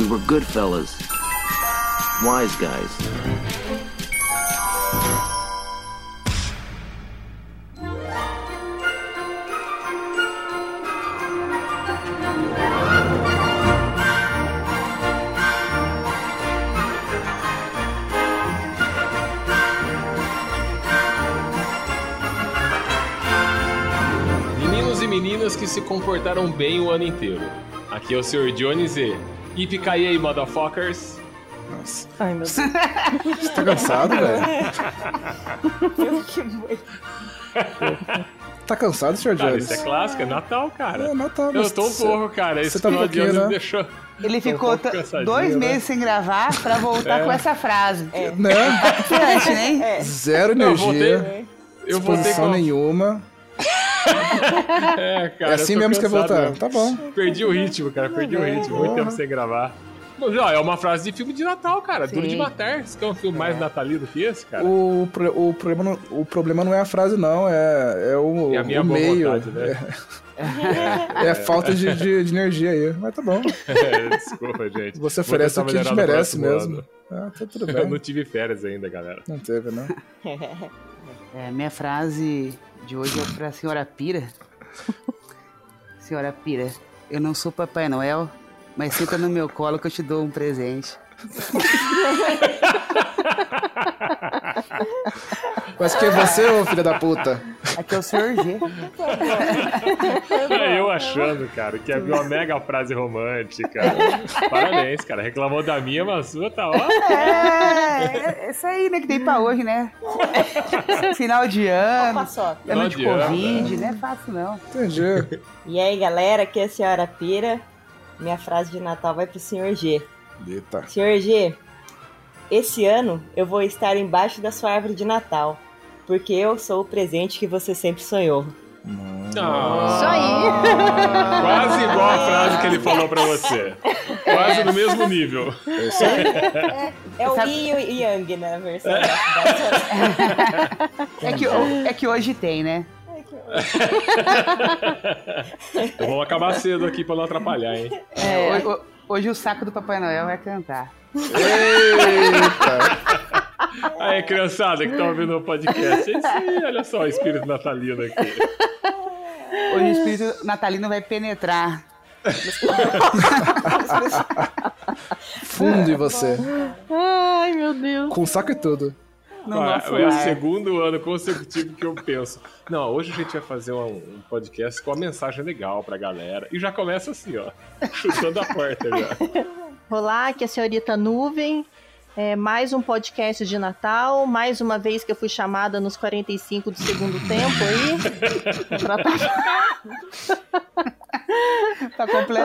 We were good fellas. Wise guys. Meninos e meninas que se comportaram bem o ano inteiro. Aqui é o Sr. Jones e... Yippee motherfuckers! Nossa, Ai, meu Deus. você tá cansado, velho? Que. Tá cansado, Sr. Cara, Jones? isso é clássico, é Natal, cara. É, Natal, Eu tô um pouco, cara. Esse tá um final de ano né? me deixou... Ele Tô um ficou cansadinho, dois né? meses sem gravar pra voltar É. com essa frase. É. Né? Né? É. Zero Eu voltei- energia, Eu voltei com... nenhuma. É, cara, é assim mesmo que cansado, voltar. né? Tá bom. Perdi o ritmo, cara. Perdi o ritmo. Muito tempo sem gravar. Mas, ó, é uma frase de filme de Natal, cara. Duro de Sim. matar. Você quer um filme mais natalino que esse, cara? O, pro- o, problema não, o problema não é a frase, não. É, é o, É a minha o meio. vontade, né? É, é a falta de, de, de energia aí. Mas tá bom. É, desculpa, gente. Você oferece o que a gente merece mesmo. Ah, tá tudo Eu não bem. tive férias ainda, galera. Não teve, né? É, minha frase de hoje é pra senhora Pira. senhora Pira, eu não sou Papai Noel, mas senta no meu colo que eu te dou um presente. Mas que é você, ô filha da puta? Aqui é o senhor G. É eu achando, cara, que havia uma mega frase romântica. Parabéns, cara. Reclamou da minha, mas a sua tá ó. É, é isso aí, né, que tem pra hoje, né? Final de ano, ano de de ano, Covid, não é fácil não. Entendi. E aí, galera, aqui é a senhora Pira. Minha frase de Natal vai pro senhor G. Eita. Senhor G, esse ano eu vou estar embaixo da sua árvore de Natal, porque eu sou o presente que você sempre sonhou. Ah, Isso aí. Quase igual a frase que ele falou pra você. Quase no mesmo nível. É. É o Yin e o Yang, né, a versão da, da É que, é que hoje tem, né? Vamos acabar cedo aqui pra não atrapalhar, hein? É, ho- ho- hoje o saco do Papai Noel vai cantar. Eita. Aí, criançada que tá ouvindo o podcast. Aí, olha só o espírito natalino aqui. Hoje o espírito natalino vai penetrar. Fundo em você. Ai, meu Deus. Com saco e tudo. Nosso é o lar. segundo ano consecutivo que eu penso. Não, hoje a gente vai fazer um, um podcast com uma mensagem legal pra galera. E já começa assim, ó. Chutando a porta já. Olá, aqui é a senhorita Nuvem. É, mais um podcast de Natal, mais uma vez que eu fui chamada nos 45 do segundo tempo aí. Pra tá- Pra, comple-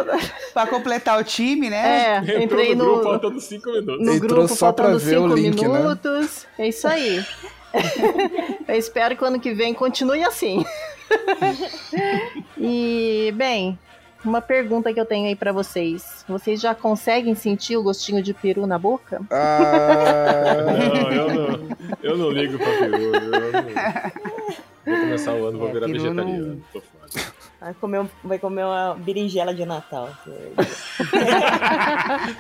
pra completar o time, né? É, Entrou entrei no grupo no, faltando cinco minutos. no Entrou grupo só faltando ver o cinco link, né? minutos. É isso aí. eu espero que o ano que vem continue assim. e, bem, uma pergunta que eu tenho aí pra vocês. Vocês já conseguem sentir o gostinho de peru na boca? Ah, Não, eu não, eu não ligo pra peru. Eu não... Vou começar o ano, vou É, virar peru não- vegetariano. Tô foda. Vai comer, um- vai comer uma berinjela de Natal.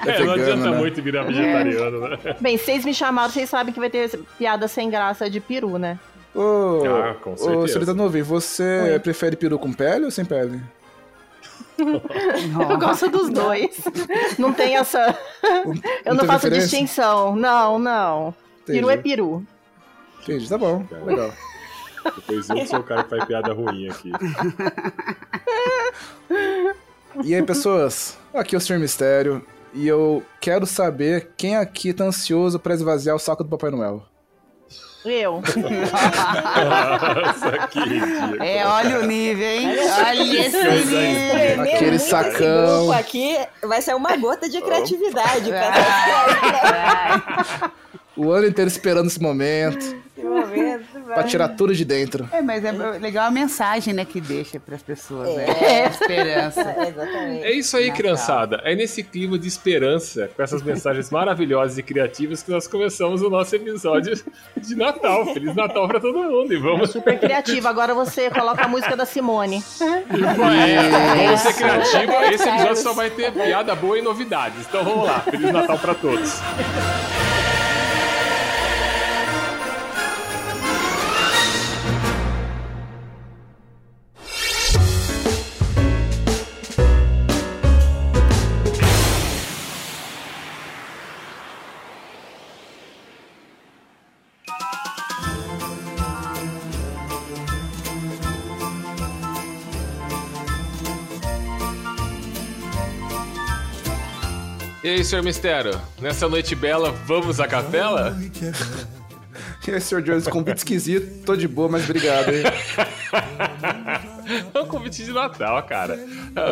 É, não adianta né? muito virar vegetariano, né? Bem, vocês me chamaram, vocês sabem que vai ter piada sem graça de peru, né? Ô, Ah, com ô, certeza. senhorita Nuvem, você Oi. prefere peru com pele ou sem pele? Eu gosto dos dois. Não tem essa. Eu não, tem faço preferência? distinção. Não, não. Peru é Entendi. peru. Entendi, tá bom. Legal. Depois eu sou o cara que faz piada ruim aqui. E aí, pessoas? Aqui é o Sr. Mistério. E eu quero saber quem aqui tá ansioso pra esvaziar o saco do Papai Noel. Eu. Nossa, que ridículo. É, olha o nível, hein? Olha esse nível. Tremer Aquele sacão. Esse grupo aqui vai ser uma gota de criatividade. Vai, vai. O ano inteiro esperando esse momento. momento. Pra tirar tudo de dentro. É, mas é legal a mensagem, né, que deixa pras pessoas, né? É. É, esperança. É, exatamente. É isso aí, Natal. criançada. É nesse clima de esperança, com essas mensagens maravilhosas e criativas, que nós começamos o nosso episódio de Natal. Feliz Natal pra todo mundo. E vamos. Super criativo. Agora você coloca a música da Simone. É, vamos ser criativos. Esse episódio só vai ter piada boa e novidades. Então vamos lá. Feliz Natal pra todos. E aí, senhor Mistério? Nessa noite bela, vamos à capela? E aí, Sr. Jones, convite esquisito, tô de boa, mas obrigado, hein? É um convite de Natal, cara.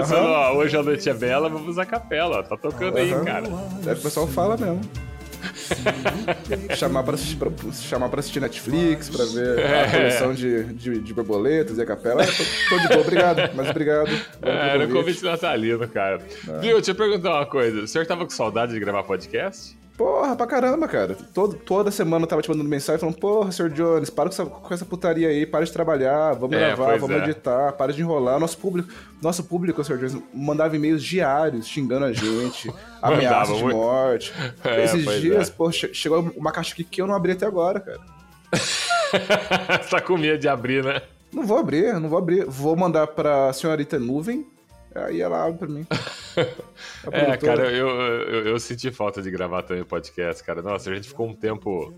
Só, ó, hoje a noite é bela, vamos à capela. ó. Tá tocando aí, Aham. cara. É, o pessoal fala mesmo. Chamar, pra assistir, pra, chamar pra assistir Netflix, pra ver É. a coleção de, de, de borboletas e a capela. É, tô, tô de boa, obrigado, mas obrigado. É, era um convite. natalino, cara. Viu, deixa eu perguntar uma coisa. O senhor tava com saudade de gravar podcast? Porra, pra caramba, cara. Todo, toda semana eu tava te mandando mensagem falando, porra, Sr. Jones, para com essa, com essa putaria aí, para de trabalhar, vamos É, gravar, vamos é. editar, para de enrolar. Nosso público, nosso público, Sr. Jones, mandava e-mails diários xingando a gente, ameaças de morte. É, Esses dias, é. pô, che- chegou uma caixa aqui que eu não abri até agora, cara. tá com medo de abrir, né? Não vou abrir, não vou abrir. Vou mandar pra senhorita Nuvem, aí ela abre pra mim. É, cara, eu, eu, eu senti falta de gravar também podcast, cara. Nossa, a gente ficou um tempo.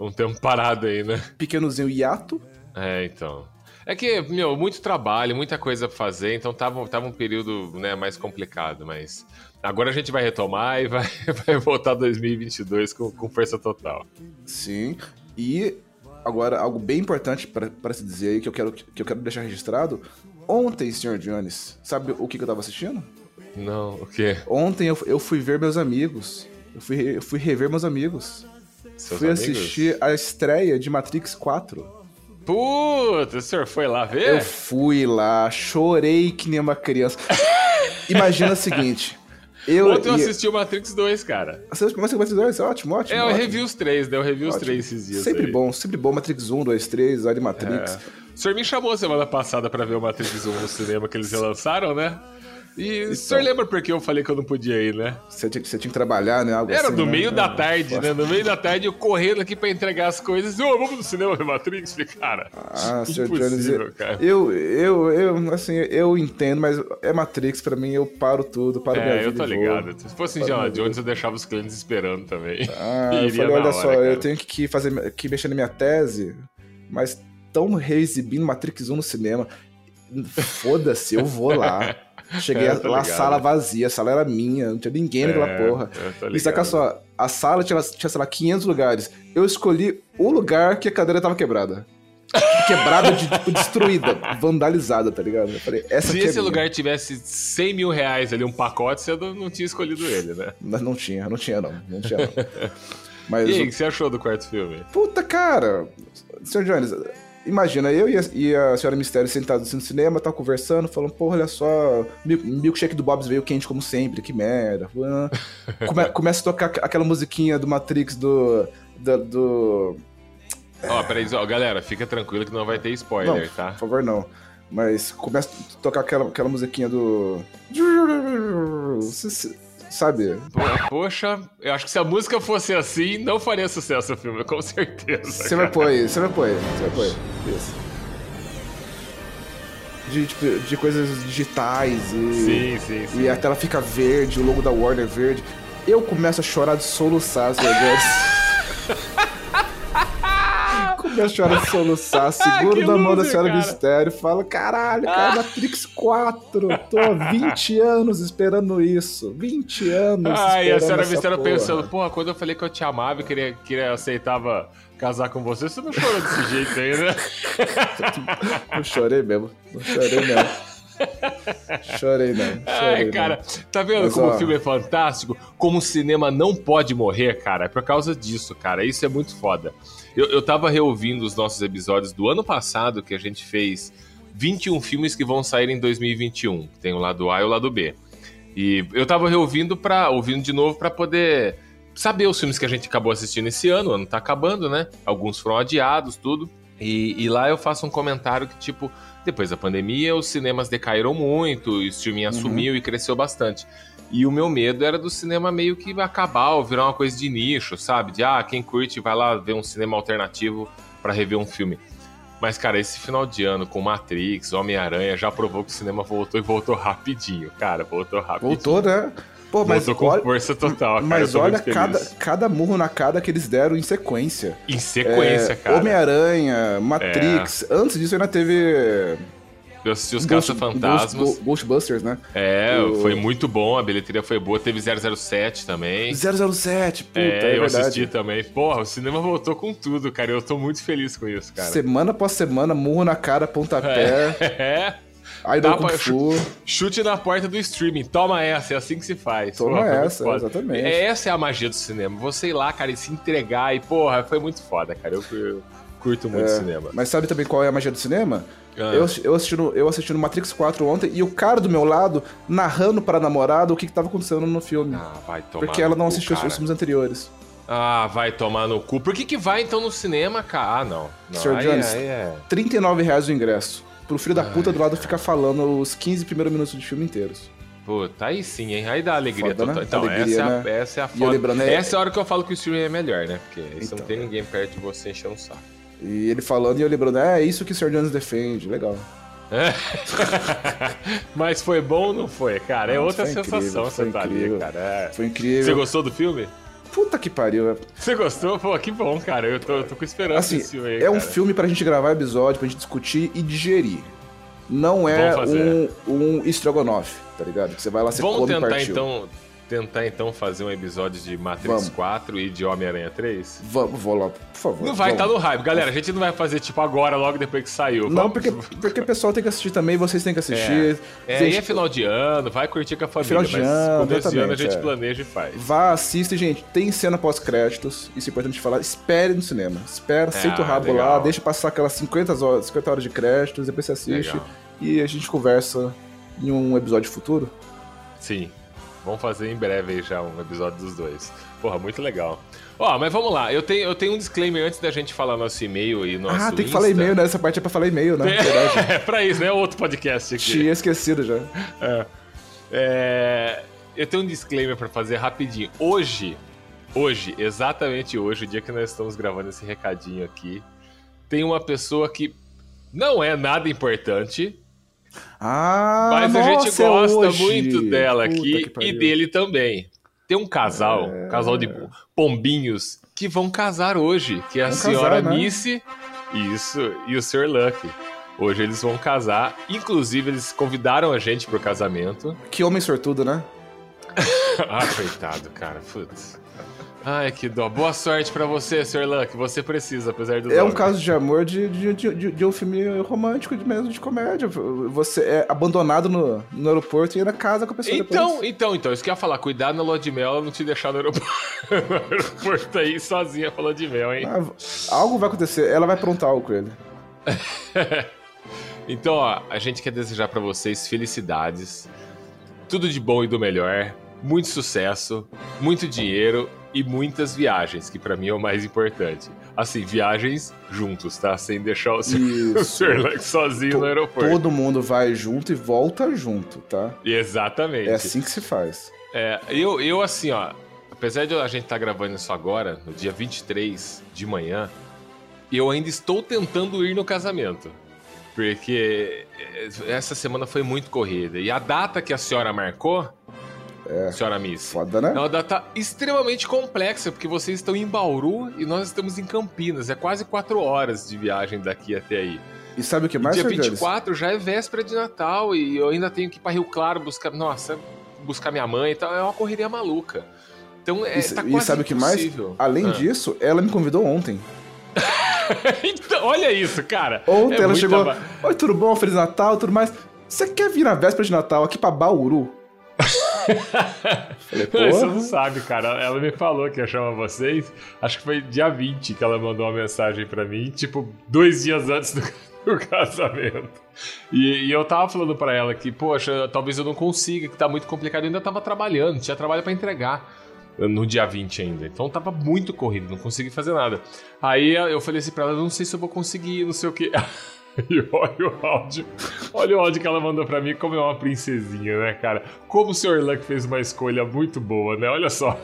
Um tempo parado aí, né? Pequenozinho hiato. É, então. É que, meu, muito trabalho, muita coisa pra fazer, então tava, tava um período né, mais complicado, mas agora a gente vai retomar e vai, vai voltar 2022 com, com força total. Sim. E agora, algo bem importante pra pra se dizer aí, que eu quero, que eu quero deixar registrado. Ontem, Sr. Jones, sabe o que, que eu tava assistindo? Não, o quê? Ontem eu, eu fui ver meus amigos. Eu fui, eu fui rever meus amigos. Seus fui amigos? assistir a estreia de Matrix 4. Putz, o senhor foi lá ver? Eu fui lá, chorei que nem uma criança. Imagina o seguinte. Eu, Ontem eu assisti o Matrix 2, cara. Você mas você vai dizer, "Isso é ótimo, ótimo. É, eu revi os três, né? Eu revi os ótimo." três esses dias. Sempre aí. bom, sempre bom. Matrix 1, 2, 3, olha Matrix. É. O senhor me chamou semana passada pra ver o Matrix 1 no cinema que eles relançaram, né? E o senhor lembra por que eu falei que eu não podia ir, né? Você, tinha, você tinha que trabalhar, né? Algo Era assim, no né? meio da É. tarde, né? No meio da tarde eu correndo aqui pra entregar as coisas. Ô, vamos no cinema ver Matrix? Falei, cara. Ah, impossível, Jones, eu, cara. eu, eu, eu, assim, eu entendo, mas é Matrix pra mim, eu paro tudo, paro minha É, eu vida tô e vou. ligado. Se fosse Indiana minha Jones, eu deixava os clientes esperando também. Ah, E eu falei, olha hora, só, cara. eu tenho que fazer, que mexer na minha tese, mas tão reexibindo Matrix 1 no cinema. Foda-se, eu vou lá. Cheguei É, lá, a sala vazia, a sala era minha, não tinha ninguém naquela É, porra. E saca só, a sala tinha, tinha, sei lá, 500 lugares. Eu escolhi o lugar que a cadeira tava quebrada. Quebrada, de, tipo, destruída, vandalizada, tá ligado? Eu falei, essa Se é esse minha. lugar tivesse 100 mil reais ali, um pacote, você não, não tinha escolhido ele, né? Mas não tinha, não tinha não, não tinha não. Mas, E aí, o que você achou do quarto filme? puta cara, Sr. Jones, imagina, eu e a, e a senhora Mistério sentados assim no cinema, tava conversando, falando, porra, olha só, mil- milkshake do Bob's veio quente como sempre, que merda. Come- começa a tocar aquela musiquinha do Matrix do... do, do- Ó, peraí, ó, galera, fica tranquilo que não vai ter spoiler, não, tá? por favor, não. Mas começa a tocar aquela, aquela musiquinha do... Sabe? Poxa, eu acho que se a música fosse assim, não faria sucesso o filme, com certeza. Você pôr aí, você vai pôr aí, você vai pôr aí. Isso. De, tipo, de coisas digitais e. Sim, sim, sim. E a tela fica verde, o logo da Warner verde. Eu começo a chorar de soluçar, Sr. Jones. começo a de soluçar, seguro da mão da senhora cara. Mistério, falo, caralho, cara, Matrix 4, tô há 20 anos esperando isso, 20 anos Ai, a senhora Mistério porra. pensando, porra, quando eu falei que eu te amava e queria, queria aceitava casar com você, você não chorou desse jeito aí, né? Não chorei mesmo, não chorei mesmo. Chorei, não. Chorei, Ai, não. cara, tá vendo Mas, como ó. o filme é fantástico? Como o cinema não pode morrer, cara? É por causa disso, cara. Isso é muito foda. Eu, eu tava reouvindo os nossos episódios do ano passado, que a gente fez 21 filmes que vão sair em 2021. que Tem o lado A e o lado B. E eu tava reouvindo para ouvindo de novo pra poder saber os filmes que a gente acabou assistindo esse ano. O ano tá acabando, né? Alguns foram adiados, tudo. E, e lá eu faço um comentário que, tipo, depois da pandemia, os cinemas decaíram muito, o streaming assumiu e cresceu bastante. E o meu medo era do cinema meio que acabar ou virar uma coisa de nicho, sabe? De, ah, quem curte vai lá ver um cinema alternativo pra rever um filme. Mas, cara, esse final de ano com Matrix, Homem-Aranha, já provou que o cinema voltou e voltou rapidinho, cara. Voltou rapidinho. Voltou, né? Pô, mas voltou com olha, força total, cara. mas olha cada, cada murro na cara que eles deram em sequência. Em sequência, É, cara. É. Homem-Aranha, Matrix. Antes disso ainda teve. Eu assisti os Ghost- Caça-Fantasmas. Ghost- Ghostbusters, né? É, O- foi muito bom, a bilheteria foi boa. Teve 007 também. 007, puta, é, é, eu verdade. assisti também. Porra, o cinema voltou com tudo, cara. Eu tô muito feliz com isso, cara. Semana após semana, murro na cara, pontapé, É, Idol Tapa- Kung Fu. chute na porta do streaming. Toma essa, é assim que se faz. Toma Porra, essa, exatamente. É, Essa é a magia do cinema. Você ir lá, cara, e se entregar. E, porra, foi muito foda, cara. Eu, eu curto muito cinema. Mas sabe também qual é a magia do cinema? Ah. Eu, eu, assisti no, eu Matrix 4 ontem e o cara do meu lado narrando para a namorada o que, que tava acontecendo no filme. Ah, vai tomar porque ela não cu, assistiu cara. os filmes anteriores. Ah, vai tomar no cu. Por que que vai, então, no cinema, cara? Ah, não. não Sr. aí- Jones. aí é... 39 reais o ingresso. Pro filho da puta do lado ficar falando os 15 primeiros minutos de filme inteiros. Puta, aí sim, hein? Aí dá alegria Foda, né? total. Então, Alegria, essa, é a, né? essa é a foda. lembrando, é- Essa é a hora que eu falo que o streaming é melhor, né? Porque aí você não Então, tem ninguém perto de você enchendo o saco. E ele falando e eu lembrando, é, é isso que o Sr. Jones defende. Legal. Mas foi bom ou não foi, cara? É Nossa, outra foi sensação incrível, você foi tá ali, incrível. cara. É. Foi Você incrível. gostou do filme? Puta que pariu. Você gostou? Pô, que bom, cara. Eu tô, eu tô com esperança Assim, desse filme aí, é um cara. filme pra gente gravar episódio, pra gente discutir e digerir. Não é um, um estrogonofe, tá ligado? Que você vai lá, você Vamos come e tentar partiu. então, tentar então fazer um episódio de Matrix Vamos. 4 e de Homem-Aranha 3? Vamos, vou lá, por favor. Não vai estar vamos. no hype, galera. A gente não vai fazer tipo agora, logo depois que saiu. Não, Vamos- porque, porque o pessoal tem que assistir também, vocês têm que assistir. É, Gente, e é final de ano, vai curtir com a família. Final de mas ano, começo de ano a gente é. planeja e faz. Vá, assista, gente. Tem cena pós-créditos, isso é importante falar. Espere no cinema. Espera, senta o rabo legal. lá, deixa passar aquelas 50 horas, 50 horas de créditos, depois você assiste Legal. e a gente conversa em um episódio futuro. Sim. Vamos fazer em breve aí já um episódio dos dois. Porra, muito legal. Ó, mas vamos lá. Eu tenho, eu tenho um disclaimer antes da gente falar nosso e-mail e nosso ah, tem que Insta. falar e-mail, né? Essa parte é pra falar e-mail, né? Verdade. É pra isso, né? Outro podcast aqui. Tinha esquecido já. É, eu tenho um disclaimer pra fazer rapidinho. Hoje, hoje, exatamente hoje, o dia que nós estamos gravando esse recadinho aqui, tem uma pessoa que não é nada importante, Ah, mas a nossa, gente é gosta hoje. muito dela Puta aqui e dele também. Tem um casal, um casal de pombinhos que vão casar hoje, que é a Vão senhora casar, né? Missy, isso, e o Sr. Lucky. Hoje eles vão casar, inclusive eles convidaram a gente pro casamento. Que homem sortudo, né? ah, coitado, cara, putz. Ai, que dó. Boa sorte pra você, Sr. Luck. Você precisa, apesar do É um nome. caso de amor de, de, de, de- um filme romântico de mesmo, de comédia. Você é abandonado no, no aeroporto e ainda casa com a pessoa Então, depois. então, então, isso que eu ia falar. Cuidado na lua de mel, ela não te deixar no aeroporto, no aeroporto aí sozinha falando de mel, hein? Ah, algo vai acontecer, ela vai aprontar algo com ele. Então, ó, a gente quer desejar pra vocês felicidades, tudo de bom e do melhor, muito sucesso, muito dinheiro e muitas viagens, que pra mim é o mais importante. Assim, viagens juntos, tá? Sem deixar o. Luck sozinho no aeroporto. Todo mundo vai junto e volta junto, tá? Exatamente. É assim que se faz. É, eu, eu assim, ó, apesar de a gente estar gravando isso agora, no dia 23 de manhã, eu ainda estou tentando ir no casamento. Porque eh, essa semana foi muito corrida. E a data que a senhora marcou, É. senhora Miss, Foda, né? é uma data extremamente complexa, porque vocês estão em Bauru e nós estamos em Campinas. É quase quatro horas de viagem daqui até aí. E sabe o que E mais, dia Sr. Jones? 24 já é véspera de Natal e eu ainda tenho que ir pra Rio Claro buscar. Nossa, buscar minha mãe e tal. É uma correria maluca. Então é, E, tá e quase sabe o que mais? Além Ah. disso, ela me convidou ontem. então, olha isso, cara. Ontem É ela chegou. ba- Oi, tudo bom? Feliz Natal, tudo mais. Você quer vir na véspera de Natal aqui pra Bauru? Falei. Você não sabe, cara. Ela me falou que ia chamar vocês. Acho que foi dia 20 que ela mandou uma mensagem pra mim, tipo, dois dias antes do, do casamento. E, e eu tava falando pra ela que, poxa, talvez eu não consiga, que tá muito complicado. Eu ainda tava trabalhando, tinha trabalho pra entregar no dia 20 ainda. Então tava muito corrido, não consegui fazer nada. Aí eu falei assim pra ela, não sei se eu vou conseguir, não sei o que. E olha o áudio. Olha o áudio que ela mandou pra mim, como é uma princesinha, né, cara? Como o Sr. Luck fez uma escolha muito boa, né? Olha só.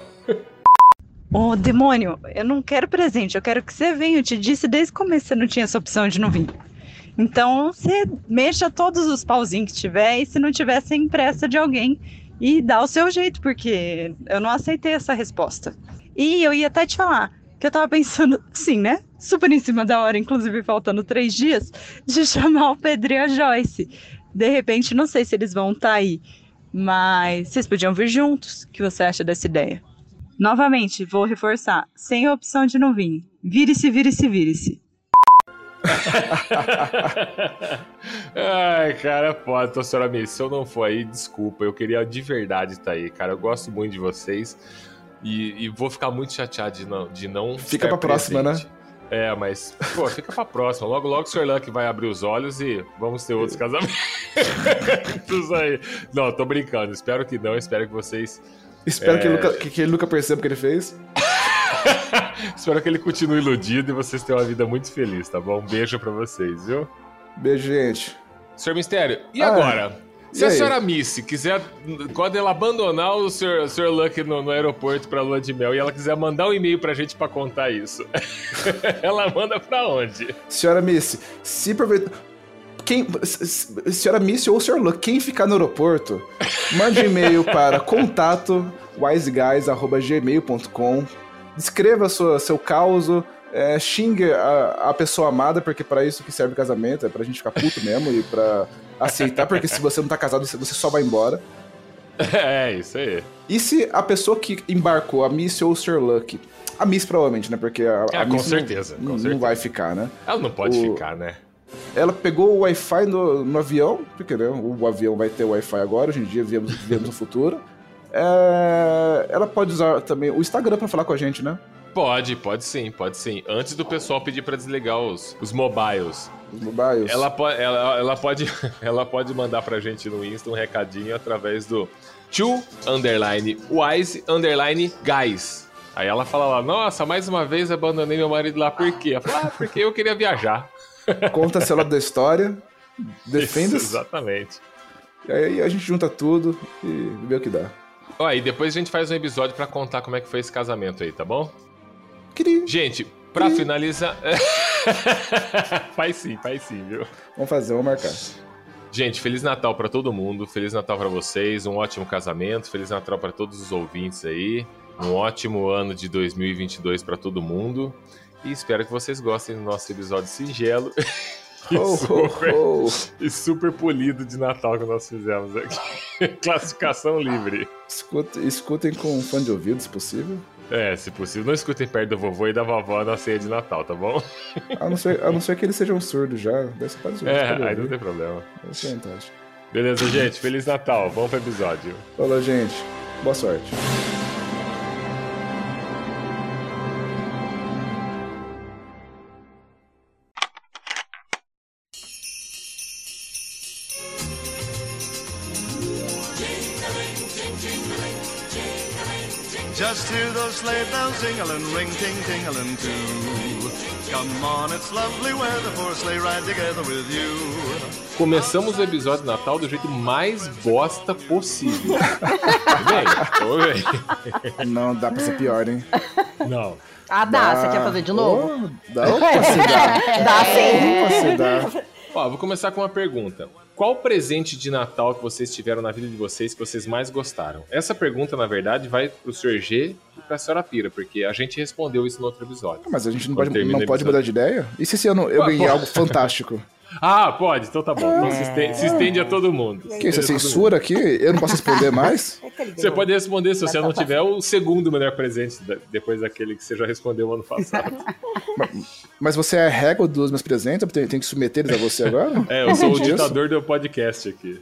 Ô, demônio, eu não quero presente, eu quero que você venha. Eu te disse desde o começo que você não tinha essa opção de não vir. Então, você mexa todos os pauzinhos que tiver e se não tiver, você empresta de alguém e dá o seu jeito, porque eu não aceitei essa resposta. E eu ia até te falar que eu tava pensando, sim, né? Super em cima da hora, inclusive faltando três dias, de chamar o Pedro e a Joyce. De repente, não sei se eles vão estar tá aí, mas vocês podiam vir juntos. O que você acha dessa ideia? Novamente, vou reforçar, sem opção de não vir. Vire-se, vire-se, vire-se. Ai, cara, pode, então, senhora Miss, se eu não for aí, desculpa, eu queria de verdade estar aí, cara, eu gosto muito de vocês e, e vou ficar muito chateado de não, de não Fica pra próxima, né? É, mas, pô, fica pra próxima. Logo, logo o Sr. Luck vai abrir os olhos e vamos ter outros casamentos aí. Não, tô brincando. Espero que não. Espero que vocês. Espero é... que, ele nunca, que, que ele nunca perceba o que ele fez. Espero que ele continue iludido e vocês tenham uma vida muito feliz, tá bom? Um beijo pra vocês, viu? Beijo, gente. Senhor Mistério, e ah, agora? Se a senhora Missy quiser, quando ela abandonar o Sr. Sr. Luck no, no aeroporto pra lua de mel e ela quiser mandar um e-mail pra gente pra contar isso, ela manda pra onde? Senhora Missy, se aproveita. Quem, senhora Missy ou Sr. Luck, quem ficar no aeroporto, mande um e-mail para contato wiseguys.gmail.com Descreva sua, seu caos, é, xingue a, a, pessoa amada, porque para isso que serve o casamento, é pra gente ficar puto mesmo e pra aceitar, porque se você não tá casado, você só vai embora. É, isso aí. E se a pessoa que embarcou, a Miss ou o Sir Luck, a Miss provavelmente, né? Porque a, é, a com certeza, não, com não vai ficar, né? Ela não pode o... ficar, né? Ela pegou o Wi-Fi no, no, avião, porque né, o avião vai ter Wi-Fi agora, hoje em dia vivemos, vivemos o futuro. É, ela pode usar também o Instagram para falar com a gente, né? Pode, pode sim, pode sim. Antes do pessoal pedir para desligar os, os mobiles. Os mobiles. Ela, po ela, ela, pode, ela pode mandar pra gente no Insta um recadinho através do to underline wise underline guys. Aí ela fala lá, nossa, mais uma vez abandonei meu marido lá, por quê? Ela fala, ah, porque eu queria viajar. Conta seu lado da história, defenda Isso, Exatamente. E aí a gente junta tudo e vê o que dá. Ó, e depois a gente faz um episódio para contar como é que foi esse casamento aí, tá bom? Queria. Gente, pra Queria. finalizar. faz sim, faz sim, viu? Vamos fazer, vamos marcar. Gente, Feliz Natal para todo mundo, Feliz Natal para vocês, um ótimo casamento, Feliz Natal para todos os ouvintes aí, um ótimo ano de 2022 para todo mundo e espero que vocês gostem do nosso episódio singelo e, oh, super, oh, oh. e super polido de Natal que nós fizemos aqui. Classificação livre. Escutem, escutem com fone de ouvido, se possível. É, se possível, não escutem perto do vovô e da vovó na ceia de Natal, tá bom? A não ser, a não ser que eles sejam surdos já. Dessa parte é, aí não tem problema. Essa é vantagem. Beleza, gente. Feliz Natal. Vamos pro episódio. Falou, gente. Boa sorte. Hear those sleigh bells jingling, ring ting tingling too. Come on, it's lovely weather for a sleigh ride together with you. Começamos o episódio de Natal do jeito mais bosta possível. Tudo bem? Não dá pra ser pior, hein? Não. Ah, dá. dá. Você quer fazer de novo? Oh, dá pra se dar. Dá sim. Dá pra se dar. Ó, vou começar com uma pergunta. Qual presente de Natal que vocês tiveram na vida de vocês que vocês mais gostaram? Essa pergunta, na verdade, vai pro Sr. G e pra Senhora Pira, porque a gente respondeu isso no outro episódio. Mas a gente não pode, não pode mudar de ideia? E se esse ano eu ganhei algo fantástico? Ah, pode, então tá bom. Então se, estende, se estende a todo mundo. Que isso é censura aqui? Eu não posso responder mais? É Você pode responder se você não tiver o segundo melhor presente depois daquele que você já respondeu ano passado. Mas você é a régua dos meus presentes? Eu tenho, tenho que submeter eles a você agora? É, eu sou o Disso? ditador do podcast aqui.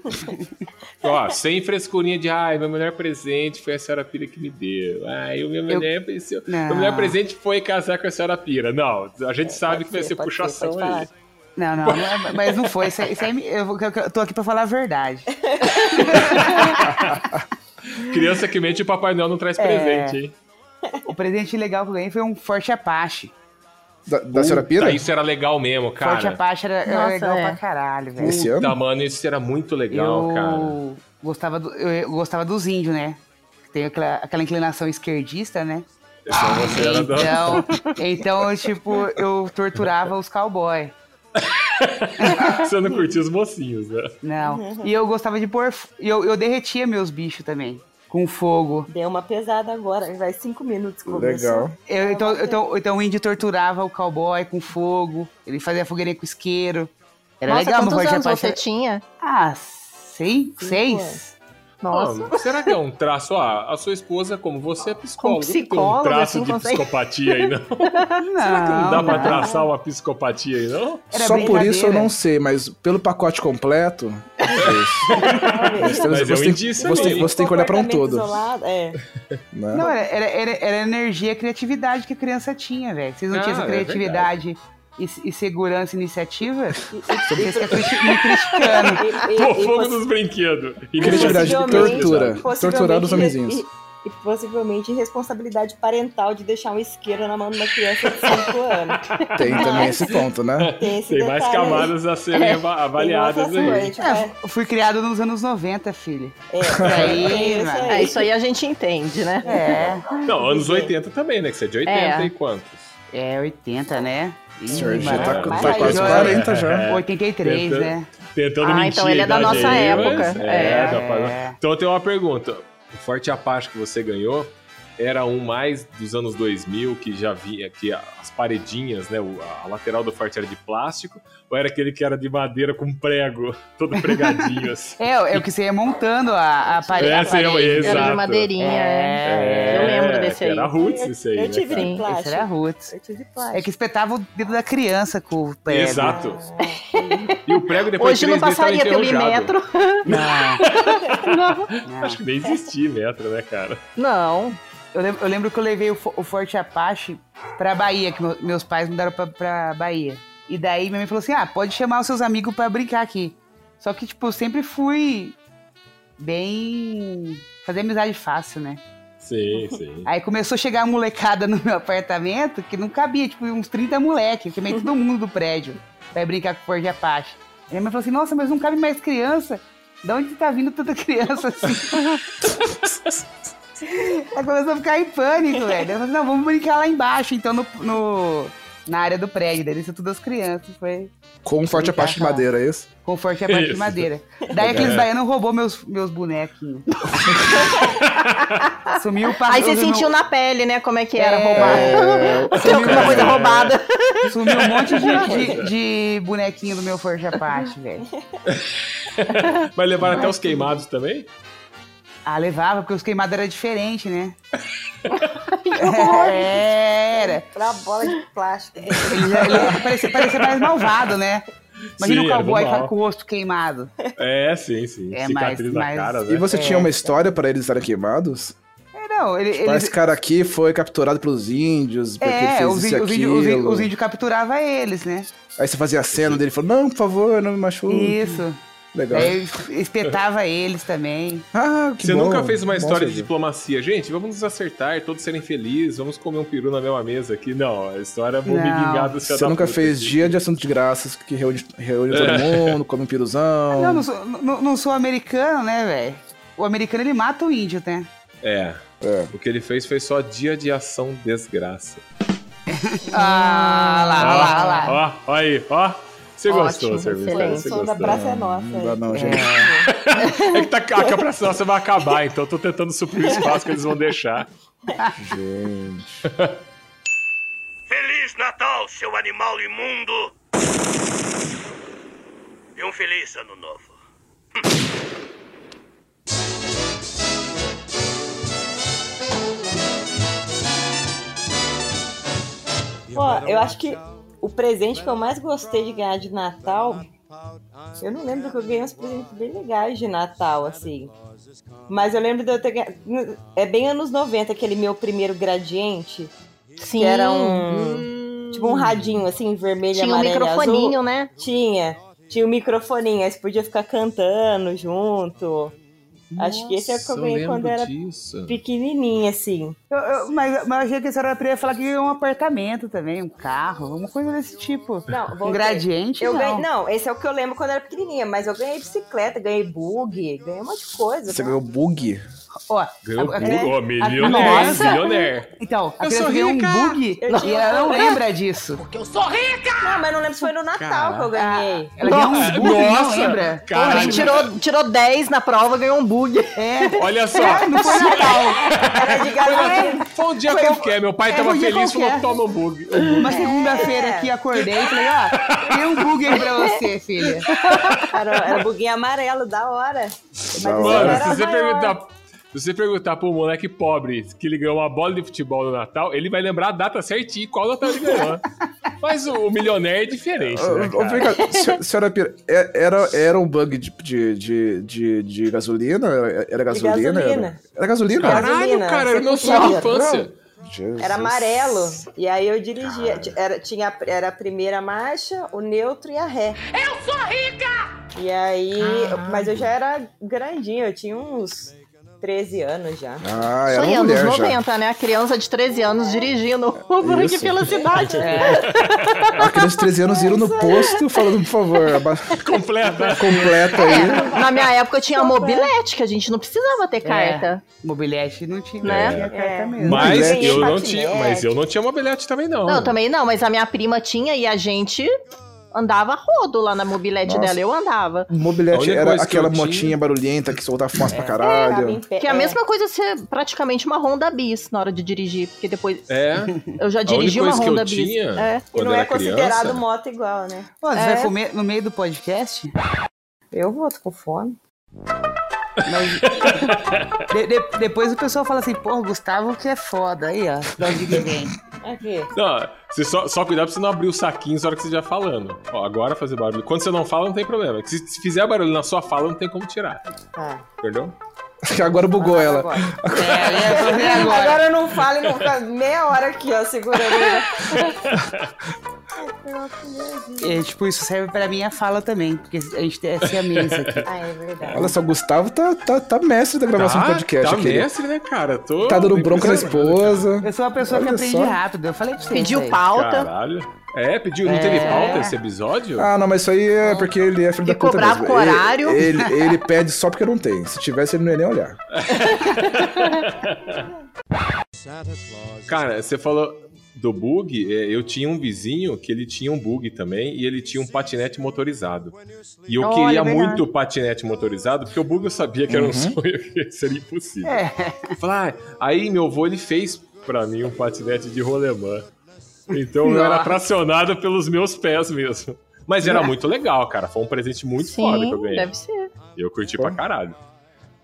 Ó, sem frescurinha de ai, meu melhor presente foi a senhora Pira que me deu. Ai, o meu Eu- melhor, seu- Não. meu melhor presente foi casar com a senhora Pira. Não, a gente sabe pode que vai ser, ser puxação aí. falar. Não, não, não é- mas não foi. Isso isso aí eu, eu- eu tô aqui pra falar a verdade. Criança que mente o Papai Noel não traz presente, hein? O presente legal que eu ganhei foi um Forte Apache. Da, da senhora Pira? Tá, isso era legal mesmo, Forte cara. Apache era, era Nossa, legal é. pra caralho, velho. Esse ano? Tá, mano, isso era muito legal, eu cara. gostava do, eu gostava dos índios, né? Tem aquela, aquela inclinação esquerdista, né? Então você era do... Então, então, tipo, eu torturava os cowboy. Você não curtia os mocinhos, né? Não. E eu gostava de pôr. E eu, eu derretia meus bichos também. Com fogo. Deu uma pesada agora, vai cinco minutos. Legal. Eu, então, então, então o índio torturava o cowboy com fogo. Ele fazia fogueirinha com isqueiro. Era Nossa, legal, Apache. você tinha? Ah, seis? Cinco Seis? Nossa. Mano, será que é um traço? Ah, a sua esposa, como você é psicóloga, não tem um traço assim, de consegue- psicopatia aí, não? Não. Será que não dá pra traçar uma psicopatia aí, não? Era Só por isso eu não sei, mas pelo pacote completo. é isso. Mas é um você, tem, você, tem, você que olhar pra um todo. Isolado, é. Né? Não, era, era, era, energia e criatividade que a criança tinha, velho. Vocês não Ah, tinham essa é criatividade e, e segurança e iniciativa? Vocês ficam me criticando. E- e- Pô, fogo nos brinquedos. Criatividade de tortura. Torturar os homenzinhos. E, e possivelmente responsabilidade parental de deixar um isqueiro na mão de uma criança de 5 anos. Tem também esse ponto, né? Tem esse Tem mais aí. camadas a serem É, avaliadas aí. É, né? eu fui criado nos anos 90, filho. É, Isso aí, isso aí. É, isso aí a gente entende, né? É, Não, anos 80 também, né? Que você é de 80 É. e quantos? é 80, né? Ih, O senhor já tá, tá quase ó, 40 já. 83, Tentando- né? Tentando Ah, mentir. então ele é a da idade nossa aí, época. É. É, dá pra- Então eu tenho uma pergunta. O Forte Apache que você ganhou era um mais dos anos 2000 que já vinha, que as paredinhas, né? A lateral do Forte era de plástico, ou era aquele que era de madeira com prego, todo pregadinho assim? É, é o que você ia montando a, a, pare É, a parede. Exato. Era de madeirinha, é. Eu lembro desse aí. Era roots isso aí, Eu né, tive plástico. Esse era roots. Eu tive plástico. É que espetava o dedo da criança com o prego. Exato. Ah, E o prego depois Hoje não passaria pelo metro. Não. não. Acho que nem existia metro, né, cara? Não. Eu lembro, eu lembro que eu levei o, o Forte Apache pra Bahia, que meu- meus pais mudaram pra, pra Bahia. E daí minha mãe falou assim: ah, pode chamar os seus amigos pra brincar aqui. Só que, tipo, eu sempre fui bem. fazer amizade fácil, né? Sim, sim. Aí começou a chegar a molecada no meu apartamento que não cabia, tipo, uns 30 moleques, que meio todo mundo do prédio, pra brincar com o Forte Apache. Aí minha mãe falou assim: nossa, mas não cabe mais criança. Da onde tá vindo tanta criança assim? Ela começou a ficar em pânico, velho. Eu falei, não, vamos brincar lá embaixo, então, no, no- na área do prédio. Daí isso tudo as crianças. Foi Com um forte Apache de madeira, é isso? com forte abaixo de Isso. madeira. Daí aqueles baianos roubou meus, meus bonequinhos. Sumiu o Aí você sentiu na pele, né? Como é que era É. roubar. Tem alguma coisa roubada. Sumiu um monte de, de, de bonequinho do meu Forte Apache, velho. Mas levaram até os queimados também? Ah, levava, porque os queimados era diferente, né? É, era. Pra bola de plástico. Ele, já- ele parecia, parecia mais malvado, né? Imagina Sim, o cowboy com o rosto queimado. É, sim, sim. É, Cicatriz mas- cara, E né? você É. tinha uma história pra eles estarem queimados? É, não, ele, Tipo, ele- esse cara aqui foi capturado pelos índios, porque ele é, fez os isso e índios, os índios, os aquilo. os índios capturavam eles, né? Aí você fazia a cena dele e falou, não, por favor, não me machuque. Isso. Legal. Aí espetava eles também. Ah, que Você bom, nunca fez uma história de diplomacia. Gente, vamos nos acertar, todos serem felizes, vamos comer um peru na mesma mesa aqui. Não, a história é vou me Não. vingar do Você nunca fez dia de assunto de graças que reúne, reúne todo mundo, come um piruzão. Não, não sou, não, não sou americano, né, velho? O americano ele mata o índio, né? É. É. O que ele fez foi só dia de ação desgraça. Ah, lá, lá, lá. Ó, ó aí, ó. Você Ótimo, gostou, serviço? excelente. Você gostou. praça é nossa. Não dá não, É. gente. É que tá, a capraça nossa vai acabar, então eu tô tentando suprir o espaço que eles vão deixar. Gente. Feliz Natal, seu animal imundo! E um feliz ano novo. Ó, eu acho que o presente que eu mais gostei de ganhar de Natal. Eu não lembro que eu ganhei uns presentes bem legais de Natal, assim. Mas eu lembro de eu ter ganhado. É bem anos 90, aquele meu primeiro gradiente. Sim. Que era um. Tipo um radinho, assim, vermelho, Tinha um amarelo e microfoninho, azul. né? Tinha. Tinha um microfoninho, aí você podia ficar cantando junto. Acho que esse é o que eu Nossa, ganhei quando era disso. pequenininha, assim. Eu- eu- mas, mas eu achei que a senhora ia falar que ganhou um apartamento também, um carro, uma coisa desse tipo. Não, Um gradiente, Eu não. ganhei, não, esse é o que eu lembro quando eu era pequenininha, mas eu ganhei bicicleta, ganhei bug, ganhei um monte de coisa. Você tá? ganhou bug? Ó, Ganhou a- a- bug, a- ó, a- milionaire, Nossa! Então, a Eu criança sou ganhou um rica! bug Eu e ela não lembra disso. Não, mas não lembro se foi no Natal que eu ganhei. Ela ganhou um Nossa, bug e não nossa, lembra. cara. Ele tirou, tirou 10 na prova, ganhou um bug. É, Olha só. não foi Natal. Era de gasolina. Foi um dia Foi- qualquer, meu pai é, tava um feliz e falou: toma o bug. Uma segunda-feira É. aqui, acordei e falei, ó, tem um bug aí pra você, filha. Era, era buguinho amarelo, da hora. Mas Da hora. Se você perguntar. Se você perguntar pro moleque pobre que ele ganhou uma bola de futebol no Natal, ele vai lembrar a data certinho qual Natal ele ganhou. Mas o, o milionário é diferente, né, cara? Senhora Pira, é- era, era um bug de, de, de, de, de gasolina? Era gasolina? gasolina. Era, era gasolina? Cara, Caralho, gasolina, cara, era meu sonho de infância. Jesus. Era amarelo. E aí eu dirigia. Era, tinha, era a primeira marcha, o neutro e a ré. Eu sou rica! E aí. Mas eu já era grandinho, eu tinha uns 13 anos já. Ah, Isso era aí, uma anos mulher já. 90, né? A criança de 13 anos dirigindo o Isso. pela cidade. A criança de 13 anos indo no posto falando, por favor, aba- Completa. completa aí. Na minha época tinha mobilete, que a gente não precisava ter carta. Mobilete não tinha, Né? carta É. mesmo. Mas eu não tinha, mas eu não tinha mobilete também não. Não, também não, mas a minha prima tinha e a gente andava rodo lá na mobilete Nossa. dela. Eu andava. Mobilete era aquela motinha barulhenta que soltava fumaça pra Ficava caralho. pé. Que é a É. mesma coisa ser praticamente uma Honda Bis na hora de dirigir. Porque depois É. eu já dirigi uma Honda eu Bis. tinha É. E não é era considerado criança. moto igual, né? Pô, você É. vai comer no meio do podcast? Eu vou, tô com fome. Mas de- de- depois o pessoal fala assim, pô, Gustavo que é foda. Aí, ó, de onde que vem. Aqui. Não, você só, só cuidar pra você não abrir o saquinho na hora que você estiver falando. Ó, agora fazer barulho. Quando você não fala, não tem problema. Se, se fizer barulho na sua fala, não tem como tirar. Tá. Perdão? Agora bugou ela. Agora. É, agora. Agora eu não falo e não fica meia hora aqui, ó, segurando. É, tipo, isso serve pra minha fala também, porque a gente tem essa mesa aqui. ah, é verdade. Olha só, o Gustavo tá, tá, tá mestre da gravação tá, do podcast tá aqui. Ele mestre, né, cara? Tô Tá dando bronca na esposa. Eu sou uma pessoa que Olha aprende só. rápido, eu falei pra você. Pediu pauta. Caralho. É, pediu. Não teve É. pauta esse episódio? Ah, não, mas isso aí é porque ele é filho da puta mesmo. com o Ele- horário. Ele, ele pede só porque não tem. Se tivesse, ele não ia nem olhar. Cara, você falou do bug. é, Eu tinha um vizinho que ele tinha um bug também e ele tinha um patinete motorizado. E eu Olha, queria verdade. muito patinete motorizado, porque o bug eu sabia que era um Uhum. sonho que seria impossível. É, Eu falei, ah, aí meu avô ele fez pra mim um patinete de rolemã. Então eu era Nossa. tracionado pelos meus pés mesmo. Mas era muito legal, cara. Foi um presente muito foda que eu Sim, ganhei. deve ser. E eu curti pra caralho.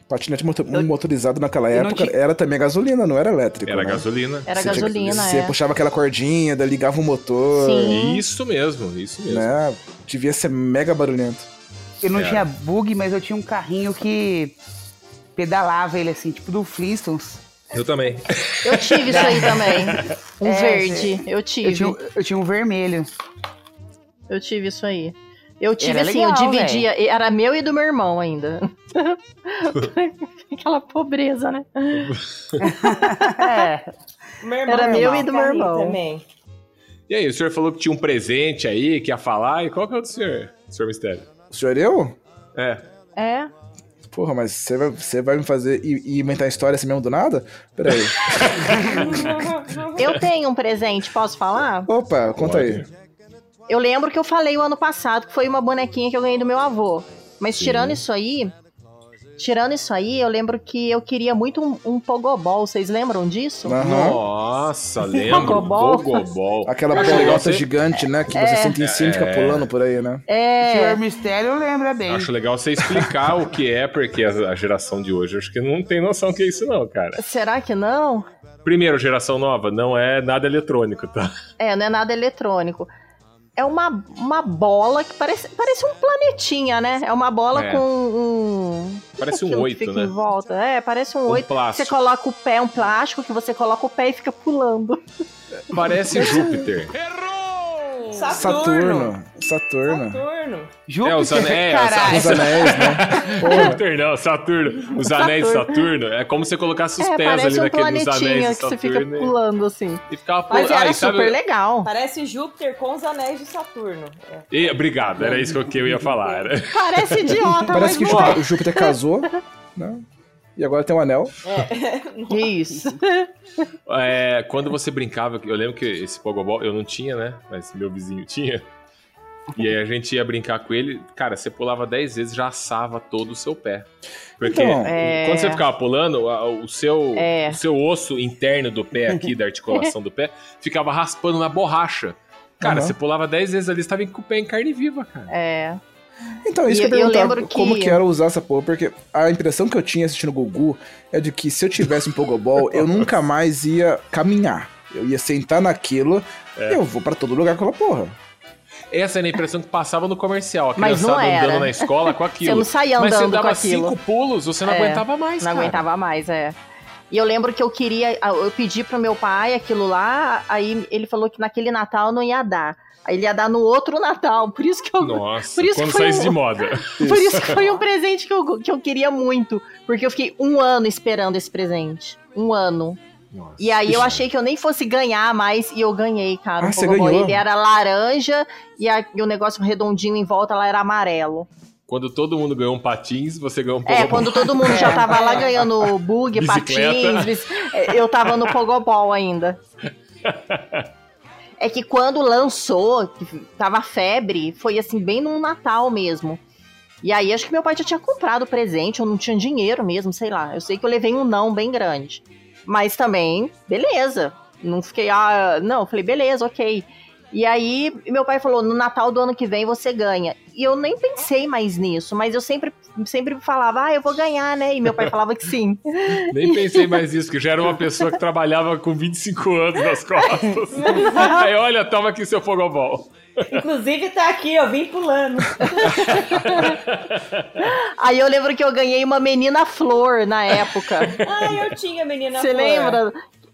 Patinete moto- motorizado naquela época tinha- era também gasolina, não era elétrico. Era né? gasolina. Era Você tinha- gasolina, Você é. puxava aquela cordinha, daí ligava o motor. Sim. Isso mesmo, isso mesmo. Né? Devia ser mega barulhento. eu não Era. tinha bug, mas eu tinha um carrinho que pedalava ele assim, tipo do Flintstones. Eu também. Eu tive isso aí também. Um É, verde. Eu tive. Eu tinha, um- eu tinha um vermelho. Eu tive isso aí. Eu tive Era assim, legal, eu dividia. Era meu e do meu irmão ainda. Aquela pobreza, né? É, Meu irmão Era tinha meu e do meu irmão. Também. E aí, o senhor falou que tinha um presente aí, que ia falar. E qual que é o do senhor, senhor Mistério? O senhor eu? É. É. Porra, mas você vai, você vai me fazer e, inventar história assim mesmo do nada? Peraí. Eu tenho um presente, posso falar? Opa, conta aí. Eu lembro que eu falei o ano passado que foi uma bonequinha que eu ganhei do meu avô. Mas Sim. tirando isso aí, tirando isso aí, eu lembro que eu queria muito um, um pogobol. Vocês lembram disso? Aham. Nossa, lembro. Pogobol. Pogobol. Aquela você- gigante, né? Que você senta em cima e fica É. pulando por aí, né? É. É. Senhor Mistério lembra bem. Acho legal você explicar o que é, porque a, a geração de hoje acho que não tem noção que é isso, não, cara. Será que não? Primeiro, geração nova, não é nada eletrônico, tá? É, não é nada eletrônico. É uma, uma bola que parece, parece um planetinha, né? É uma bola É. com um. Parece um oito, né? em volta. É, parece um Um oito. Você plástico. coloca o pé, um plástico, que você coloca o pé e fica pulando. Parece Júpiter. Saturno. Saturno. Saturno. Júpiter, É, os anéis, caralho. Os anéis, né? Júpiter não, Saturno. Os anéis de Saturno. É como se você colocasse os é, pés ali um naqueles anéis de que você Saturno. fica pulando assim. E ficava Mas pulando. era Ah, e sabe- super legal. Parece Júpiter com os anéis de Saturno. É. E, obrigado, era isso que eu, que ia falar. Era. Parece idiota, Parece que mas o não Júpiter, o Júpiter casou, né? E agora tem um anel. é. Isso. É, quando você brincava, eu lembro que esse Pogobol eu não tinha, né? Mas meu vizinho tinha. E aí a gente ia brincar com ele, cara, você pulava 10 vezes já assava todo o seu pé. Porque Então, É. quando você ficava pulando, o seu, É. o seu osso interno do pé aqui, da articulação do pé, ficava raspando na borracha. Cara, Aham. você pulava 10 vezes ali, você tava com o pé em carne viva, cara. É. Então, isso E que eu ia eu perguntar, que- como que era usar essa porra, porque a impressão que eu tinha assistindo o Gugu é de que se eu tivesse um Pogobol, eu nunca mais ia caminhar. Eu ia sentar naquilo É. e eu vou pra todo lugar com aquela porra. Essa era a impressão que passava no comercial. A Mas não criançada andando na escola com aquilo. Você não saía Mas você andando com dava aquilo. cinco pulos, você não É, aguentava mais, Não cara. aguentava mais, é. E eu lembro que eu queria, eu pedi pro meu pai aquilo lá, aí ele falou que naquele Natal não ia dar. Ele ia dar no outro Natal, por isso que eu. Nossa, Por isso quando que um- de moda. Por isso que foi um presente que eu, que eu queria muito. Porque eu fiquei um ano esperando esse presente. Um ano. Nossa. E aí eu achei que eu nem fosse ganhar mais e eu ganhei, cara. Ah, você Pogobol. ganhou? Ele era laranja e, a- e o negócio redondinho em volta lá era amarelo. Quando todo mundo ganhou um patins, você ganhou um É, Pogobol. quando todo mundo já tava lá ganhando bug, Bicicleta. patins, é, eu tava no Pogobol ainda. É que quando lançou, tava febre, foi assim, bem no Natal mesmo. E aí acho que meu pai já tinha comprado o presente, eu não tinha dinheiro mesmo, sei lá. Eu sei que eu levei um não bem grande. Mas também, beleza. Não fiquei, ah, não, falei, beleza, ok. E aí, meu pai falou: no Natal do ano que vem você ganha. E eu nem pensei mais nisso, mas eu sempre, sempre falava: ah, eu vou ganhar, né? E meu pai falava que sim. Nem pensei mais nisso, porque já era uma pessoa que trabalhava com 25 anos nas costas. Aí, olha, toma aqui seu Pogobol. Inclusive tá aqui, eu vim pulando. Aí eu lembro que eu ganhei uma menina flor na época. Ai, eu tinha menina Você flor. lembra?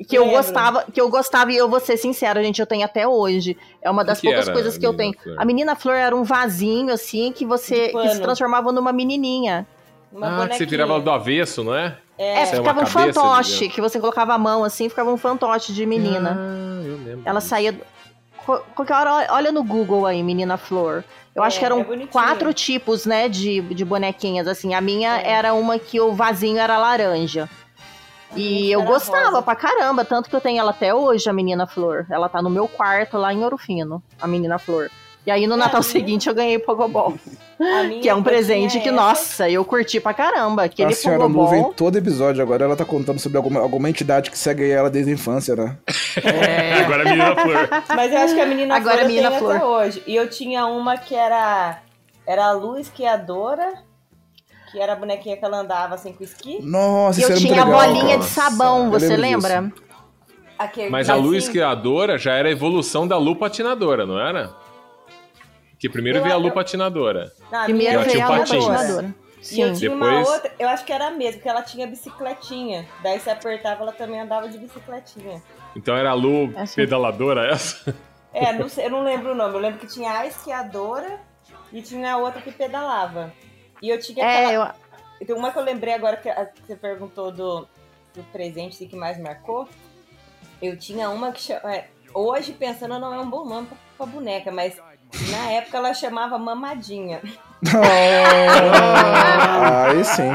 Que eu gostava, que eu gostava e eu vou ser sincera, gente, eu tenho até hoje. É uma das que poucas coisas que eu tenho. flor? A menina flor era um vasinho assim que você que se transformava numa menininha. Uma ah, que você virava do avesso, não é? É, Saiu ficava um fantoche, que você colocava a mão assim, ficava um fantoche de menina. Ah, eu lembro. Ela disso. saía. Qu- Qualquer hora, olha no Google aí, menina flor. Eu É, acho que eram é quatro tipos, né, de, de bonequinhas, assim. A minha É. era uma que o vasinho era laranja. E eu gostava rosa. pra caramba, tanto que eu tenho ela até hoje, a menina flor. Ela tá no meu quarto lá em Ouro Fino, a menina flor. E aí no É, Natal minha- seguinte eu ganhei Pogobol, que é um presente que, essa. nossa, eu curti pra caramba. Aquele a senhora Pogobol. Nuvem, todo episódio agora, ela tá contando sobre alguma, alguma entidade que segue ela desde a infância, né? Agora a menina flor. Mas eu acho que a menina Agora flor a menina flor. até hoje. E eu tinha uma que era era a Lu Esquiadora, que era a bonequinha que ela andava assim com esqui. Nossa, E isso eu era muito tinha a bolinha de sabão, eu você lembra? Aquele Mas a assim. luz criadora já era a evolução da Lu patinadora, não era? Que primeiro Eu- veio a Lu eu- patinadora. Não, Primeiro veio a patins. patinadora. E eu Sim. tinha uma Depois- outra, eu acho que era a mesma, porque ela tinha bicicletinha. Daí se apertava, ela também andava de bicicletinha. Então era a Lu Essa- pedaladora essa? É, não sei, eu não lembro o nome. Eu lembro que tinha a esquiadora e tinha a outra que pedalava. E eu tinha É, aquela. eu, Tem uma que eu lembrei agora que você perguntou do, do presente assim, que mais marcou. Eu tinha uma que chama. é, hoje, pensando, não é um bom nome pra, pra boneca, mas na época ela chamava Mamadinha. Ah, aí sim.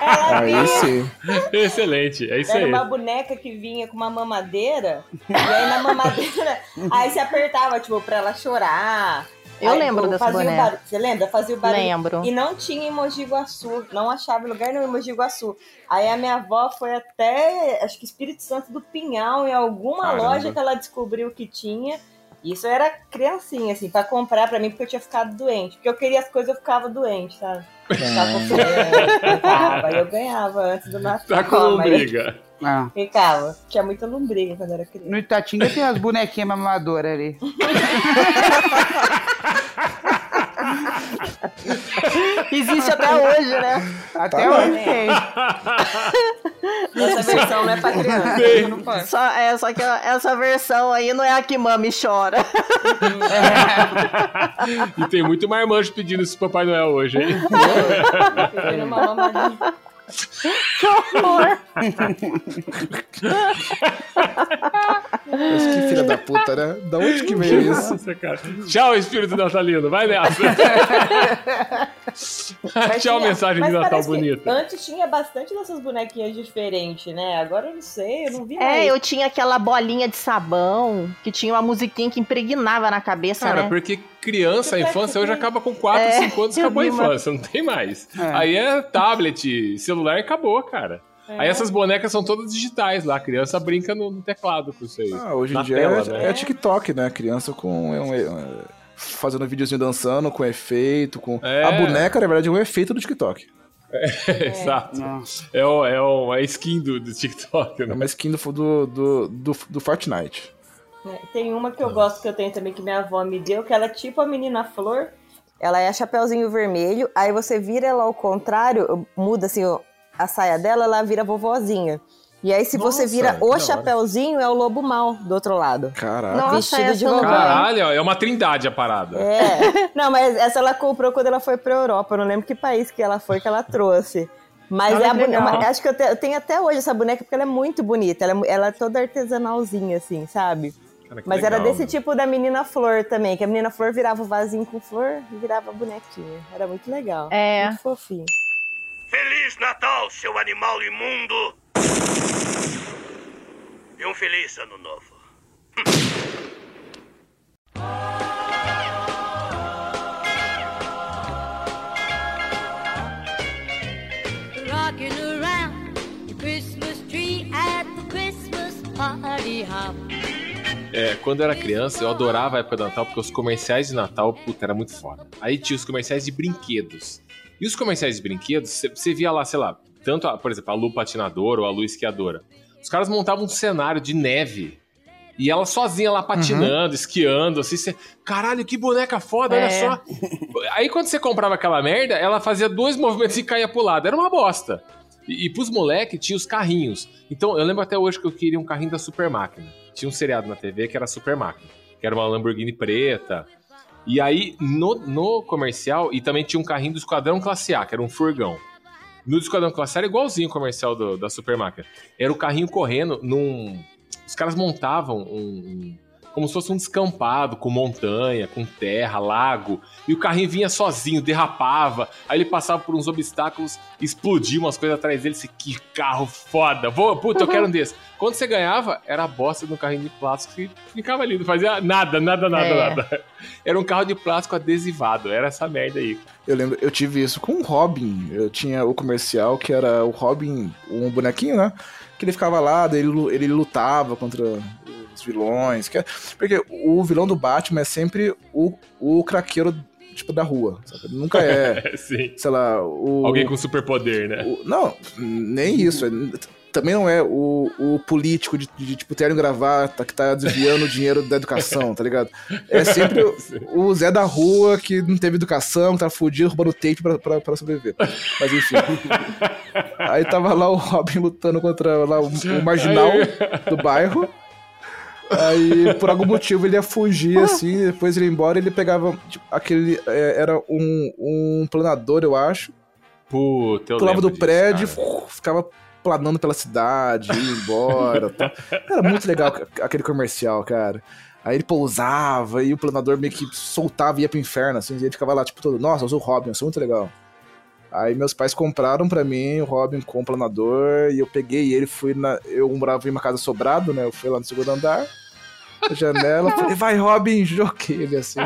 Ela Aí vinha, sim. Excelente, é isso era aí. uma boneca que vinha com uma mamadeira, e aí na mamadeira, aí se apertava, tipo, pra ela chorar. Eu Aí, lembro dessa fazia barulho. Você lembra? Fazia o barulho. Lembro. E não tinha em Mogi Guaçu. Não achava lugar nenhum em Mogi Guaçu. Aí a minha avó foi até, acho que Espírito Santo do Pinhal, em alguma Caramba. loja que ela descobriu que tinha. Isso eu era criancinha, assim, pra comprar pra mim, porque eu tinha ficado doente. Porque eu queria as coisas, eu ficava doente, sabe? Ficava febre, ficava. Eu ganhava antes do Natal. Tá com mas briga. Ah. Ficava. Tinha muita lombriga quando eu era criança. No Itatinga tem as bonequinhas mamadoras ali. Existe até hoje, né? Até Tá hoje tem. Essa versão não é pra criança. Não pode. Só, é, só que essa versão aí não é a que mama e chora. E tem muito marmanjo pedindo isso pro Papai Noel hoje, hein? Uma mamadinha. Mas que filha da puta, né? Da onde que veio isso? Nossa, cara. Tchau, espírito natalino. Vai nessa. Tchau, tinha- mensagem de Natal bonita. Antes tinha bastante dessas bonequinhas diferentes, né? Agora eu não sei, eu não vi É, mais. eu tinha aquela bolinha de sabão que tinha uma musiquinha que impregnava na cabeça, Cara, né? porque criança, a infância hoje acaba com 4, É, 5 anos, acabou a infância, não tem mais. É. Aí é tablet, celular e acabou, cara. É. Aí essas bonecas são todas digitais lá, a criança brinca no, no teclado com isso aí. Ah, hoje em dia tela, é, né? é TikTok, né? Criança com. é um- é um- fazendo videozinho dançando, com efeito, com. É. A boneca, na verdade, é um efeito do TikTok. Exato. Nossa. É, o, é o, a skin do, do TikTok, É né? uma skin do, do, do, do, do Fortnite. É, Tem uma que eu gosto que eu tenho também, que minha avó me deu, que ela é tipo a menina flor. Ela é chapeuzinho vermelho, aí você vira ela ao contrário, muda assim ó, a saia dela, ela vira vovozinha. E aí, se você Nossa, vira que da o hora. chapeuzinho, é o lobo mal do outro lado. Nossa, vestido de vi. Caralho, é uma trindade a parada. É. Não, mas essa ela comprou quando ela foi pra Europa. Eu não lembro que país que ela foi que ela trouxe. Mas é a que boneca. legal. Acho que eu, te- eu tenho até hoje essa boneca porque ela é muito bonita. Ela, é- ela é toda artesanalzinha, assim, sabe? Cara, Mas era legal. desse tipo da menina flor também, que a menina flor virava o vasinho com flor e virava a bonequinha. Era muito legal. É. Muito fofinho. Feliz Natal, seu animal imundo! E um feliz ano novo. rocking around the Christmas tree at the Christmas party hop. É, quando eu era criança, eu adorava a época do Natal, porque os comerciais de Natal, puta, era muito foda. Aí tinha os comerciais de brinquedos. E os comerciais de brinquedos, você- via lá, sei lá, tanto, a- por exemplo, a Lu patinadora ou a Lu esquiadora. Os caras montavam um cenário de neve. E ela sozinha lá patinando, esquiando, assim, você... Caralho, que boneca foda, olha É. só. Aí quando você comprava aquela merda, ela fazia dois movimentos e caía pro lado. Era uma bosta. E, e pros moleques tinha os carrinhos. Então eu lembro até hoje que eu queria um carrinho da Super Máquina. Tinha um seriado na TV que era Super Máquina, que era uma Lamborghini preta. E aí no, no comercial, e também tinha um carrinho do Esquadrão Classe A, que era um furgão. No Esquadrão Classe A era igualzinho o comercial do- da Super Máquina. Era o carrinho correndo num. Os caras montavam um. Um- como se fosse um descampado, com montanha, com terra, lago. E o carrinho vinha sozinho, derrapava. Aí ele passava por uns obstáculos, explodia umas coisas atrás dele. Assim, que carro foda! Vou, puta, eu quero um desse. Quando você ganhava, era a bosta do carrinho de plástico que ficava ali, não fazia nada, nada, nada, É. nada. Era um carro de plástico adesivado, era essa merda aí. Eu lembro, eu tive isso com o Robin. Eu tinha o comercial que era o Robin, um bonequinho, né? Que ele ficava lá, daí ele, ele lutava contra os vilões. que é- porque o vilão do Batman é sempre o, o craqueiro, tipo, da rua. sabe? Nunca é, sei lá, o. Alguém com superpoder, né? o- não, nem isso. é- Também não é o, o político de, de, tipo terno e gravata que tá desviando o dinheiro da educação, tá ligado? É sempre o, o Zé da rua que não teve educação, que tá fudido, roubando tape pra, pra, pra sobreviver. Mas enfim. Aí tava lá o Robin lutando contra lá, o, o marginal do bairro. Aí, por algum motivo, ele ia fugir, assim, depois ele ia embora, ele pegava, tipo, aquele, é, era um, um planador, eu acho, Puta, eu pulava do disso, prédio, cara. ficava planando pela cidade, ia embora. tal. Era muito legal aquele comercial, cara. Aí ele pousava e o planador meio que soltava e ia pro inferno, assim, e ele ficava lá, tipo, todo, nossa, eu sou o Robin, eu sou muito legal. Aí meus pais compraram pra mim o Robin com o planador e eu peguei ele, fui na. Eu morava em uma casa sobrado, né? Eu fui lá no segundo andar, na janela, falei, vai, Robin, joguei ele assim.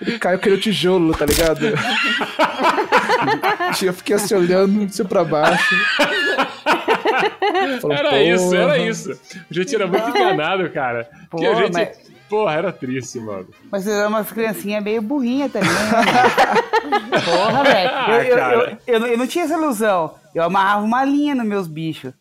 Ele caiu, caiu o tijolo, tá ligado? eu fiquei assim olhando, assim pra baixo. Falou, Era isso, era isso. A gente era muito enganado, cara. Porque a Pô, gente. mas- Porra, era triste, mano. Mas você é umas criancinhas meio burrinha também, né? Porra, velho. Eu, eu, eu, eu não- eu não tinha essa ilusão. Eu amarrava uma linha nos meus bichos.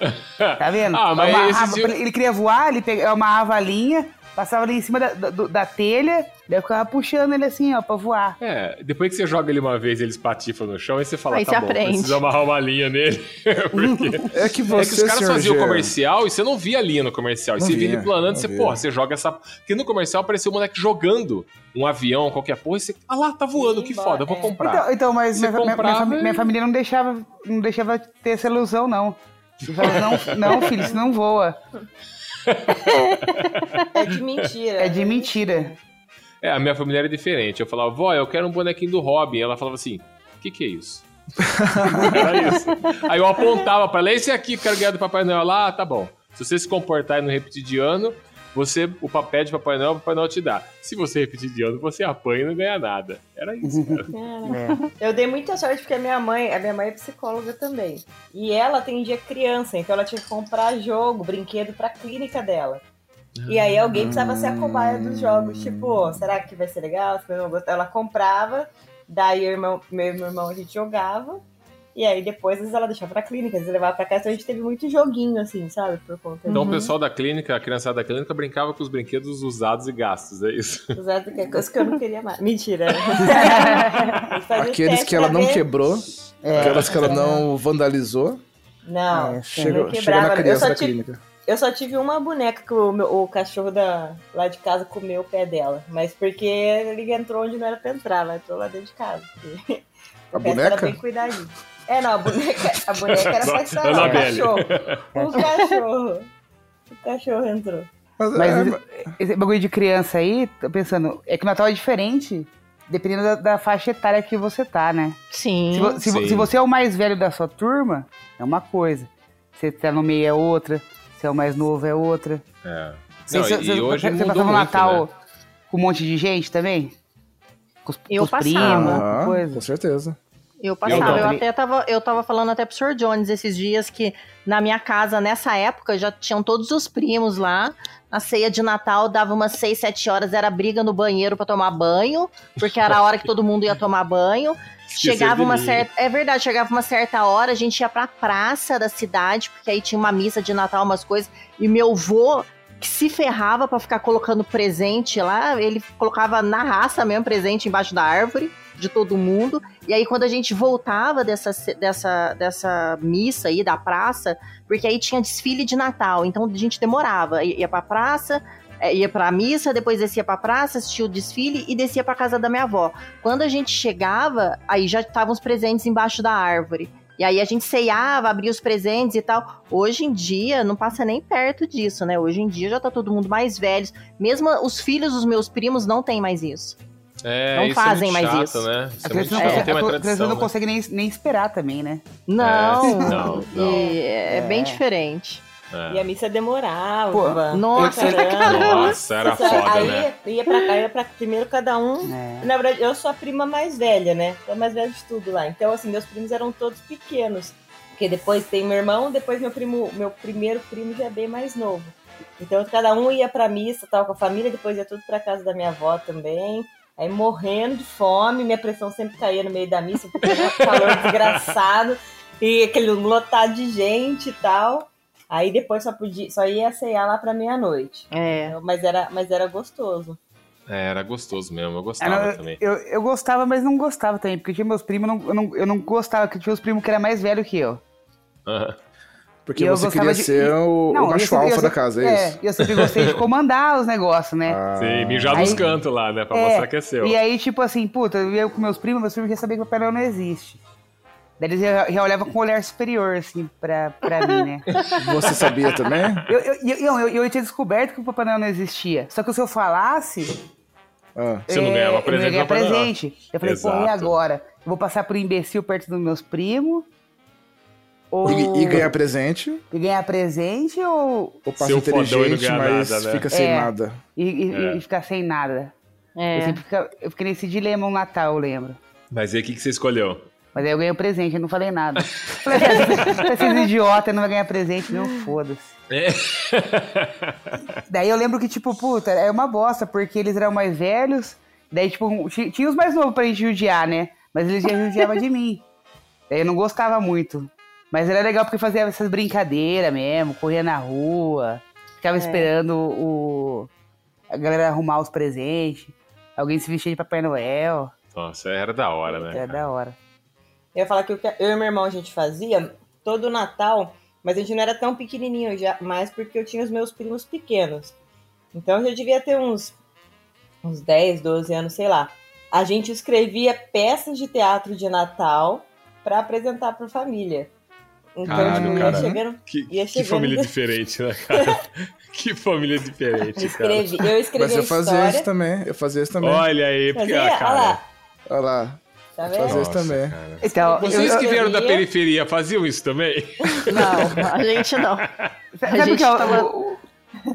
Tá vendo? Ah, mas amarrava, pra- Ele queria voar, ele pega- eu amarrava a linha, passava ali em cima da, da, da telha, daí eu ficava puxando ele assim, ó, pra voar. É, depois que você joga ele uma vez e eles patifam no chão, aí você fala, Aí tá você bom, aprende. preciso amarrar uma linha nele. Porque... É que É você, que os caras faziam o Gê, comercial e você não via a linha no comercial. E Não você via ele planando, você, via. porra, você joga essa. Porque no comercial apareceu um moleque jogando um avião, qualquer porra, e você. Ah lá, tá voando, que Embora, foda, eu vou é. comprar. Então, então mas minha, minha- minha comprava fami- e- minha família não deixava, não deixava ter essa ilusão, não. Não, não, filho, isso não voa. É de mentira. É de mentira. É, a minha família era diferente. Eu falava, vó, eu quero um bonequinho do Robin. Ela falava assim: o que, que é isso? era isso. Aí eu apontava pra ela, esse aqui, quero ganhar do Papai Noel lá, ah, tá bom. Se você se comportar e não repetir de ano, você, o papel de Papai Noel, o Papai Noel te dá. Se você repetir de ano, você apanha e não ganha nada. Era isso, cara. É. Eu dei muita sorte porque a minha mãe, a minha mãe é psicóloga também. E ela atendia criança, então ela tinha que comprar jogo, brinquedo pra clínica dela. E aí alguém precisava ser a cobaia dos jogos. Tipo, será que vai ser legal? Se eu não gostar? Ela comprava, daí eu, irmão, meu e meu irmão a gente jogava. E aí depois às vezes ela deixava pra clínica, às vezes levava pra casa, então a gente teve muito joguinho, assim, sabe? Por conta Então Uhum. o pessoal da clínica, a criançada da clínica, brincava com os brinquedos usados e gastos, é isso? usar qualquer coisa que eu não queria mais. Mentira. Aqueles que ela não ver- quebrou, É. aquelas que ela não vandalizou, Não, É, não chega, chega quebrava. na Eu criança só da clínica. Eu só tive uma boneca que o, meu- o cachorro da, lá de casa comeu o pé dela. Mas porque ele entrou onde não era pra entrar, ela entrou lá dentro de casa. A resto Era boneca? bem cuidadinho. É, não, a boneca, a boneca era pra estar lá, o cachorro. O cachorro. O cachorro entrou. Mas, Mas é, esse, bagulho de criança aí, tô pensando, é que o Natal é diferente, dependendo da, da faixa etária que você tá, né? Sim. Se, vo- se vo- Sim. se você é o mais velho da sua turma, é uma coisa. Se você tá no meio é outra. É o mais novo é outra. É. Você, Não, você, e, e hoje você mudou passava o muito, Natal né? com um monte de gente também? Com os, Eu com os passava. primos, ah, com coisa. com certeza. Eu passava, eu, não. até tava, eu tava falando até pro Sr. Jones esses dias que na minha casa, nessa época, já tinham todos os primos lá. A ceia de Natal dava umas 6, 7 horas, era briga no banheiro pra tomar banho, porque era a hora que todo mundo ia tomar banho. Chegava uma mim. certa. É verdade, chegava uma certa hora, a gente ia pra praça da cidade, porque aí tinha uma missa de Natal, umas coisas, e meu vô que se ferrava pra ficar colocando presente lá, ele colocava na raça mesmo presente embaixo da árvore de todo mundo. E aí quando a gente voltava dessa dessa dessa missa aí da praça, porque aí tinha desfile de Natal, então a gente demorava, ia pra praça, ia pra missa, depois descia pra praça, assistia o desfile e descia pra casa da minha avó. Quando a gente chegava, aí já estavam os presentes embaixo da árvore. E aí a gente ceiava, abria os presentes e tal. Hoje em dia não passa nem perto disso, né? Hoje em dia já tá todo mundo mais velho. Mesmo os filhos dos meus primos não tem mais isso. É, Não isso fazem é muito mais chato, isso. né? A Isso é muito criança não, consegue, não tem a mais criança tradição, não né? consegue nem, nem esperar também, né? Não, não, não. E é, bem É. E a missa demorava. Pô, Nossa, caramba. Nossa, era Nossa, foda, aí né? ia pra cá, ia pra primeiro cada um. É. Na verdade, eu sou a prima mais velha, né? Sou a mais velha de tudo lá. Então, assim, meus primos eram todos pequenos. Porque depois tem meu irmão, depois meu primo, meu primeiro primo já é bem mais novo. Então, cada um ia pra missa, tal, com a família, depois ia tudo pra casa da minha avó também. Aí morrendo de fome, minha pressão sempre caía no meio da missa, porque era um calor desgraçado, e aquele lotado de gente e tal. Aí depois só podia, só ia ceiar lá pra meia-noite. É. Mas era, mas era gostoso. É, era gostoso mesmo, eu gostava eu, também. eu, eu gostava, mas não gostava também, porque tinha meus primos, eu não, eu não, eu não gostava, que tinha os primos que era mais velho que eu. Aham. Porque E eu você queria de- ser o, Não, o eu macho alfa da casa, é isso? É, eu sempre gostei de comandar os negócios, né? Ah, Sim, mijar nos cantos lá, né? Pra É, mostrar que é seu. E aí, tipo assim, puta, eu ia com meus primos, meus primos já sabiam que o Noel não existe. Daí eles já, já olhavam com um olhar superior, assim, pra, pra mim, né? Você sabia também? Eu, eu, eu, eu, eu tinha descoberto que o Papai Noel não existia. Só que se eu falasse. Ah, Você não ganhava é, presente Eu não Noel. presente. Eu falei, pô, e Exato. agora? Eu vou passar por imbecil perto dos meus primos? Ou... E, e ganhar presente, e ganhar presente ou ou passa inteligente, ganhar mas nada, né? fica sem É. nada. e, e- É. e ficar sem nada? É. Eu sempre fica- eu fiquei nesse dilema um Natal, eu lembro. Mas aí, o que, que você escolheu? Mas aí eu ganhei o presente, eu não falei nada. Falei, "Ah, esses idiotas não vai ganhar presente, não, foda-se. É. Daí eu lembro que, tipo, puta, é uma bosta, porque eles eram mais velhos. Daí, tipo, ti- tinha os mais novos pra gente judiar, né? Mas eles já judiavam de mim. Daí eu não gostava muito. Mas era legal porque fazia essas brincadeiras mesmo, corria na rua, ficava É. esperando o, a galera arrumar os presentes. Alguém se vestia de Papai Noel. Nossa, era da hora, né? Era da hora. Eu ia falar que eu e meu irmão a gente fazia todo Natal, mas a gente não era tão pequenininho já, mais porque eu tinha os meus primos pequenos. Então eu já devia ter uns, uns 10, 12 anos, sei lá. A gente escrevia peças de teatro de Natal pra apresentar pra família. Então, Caralho, tipo, ia cara. chegando. Que, Ia que chegando- família diferente, né, cara? que família diferente, cara. Escrevi, eu escrevi Mas eu a fazia história. isso também. Eu fazia isso também. Olha aí, porque, Fazia? cara. Olha lá, Olha lá. Tá vendo? isso também. cara. Então, Vocês eu- que vieram da escrevia- periferia faziam isso também? Não, a gente não. Sabe A o gente que é tava- o-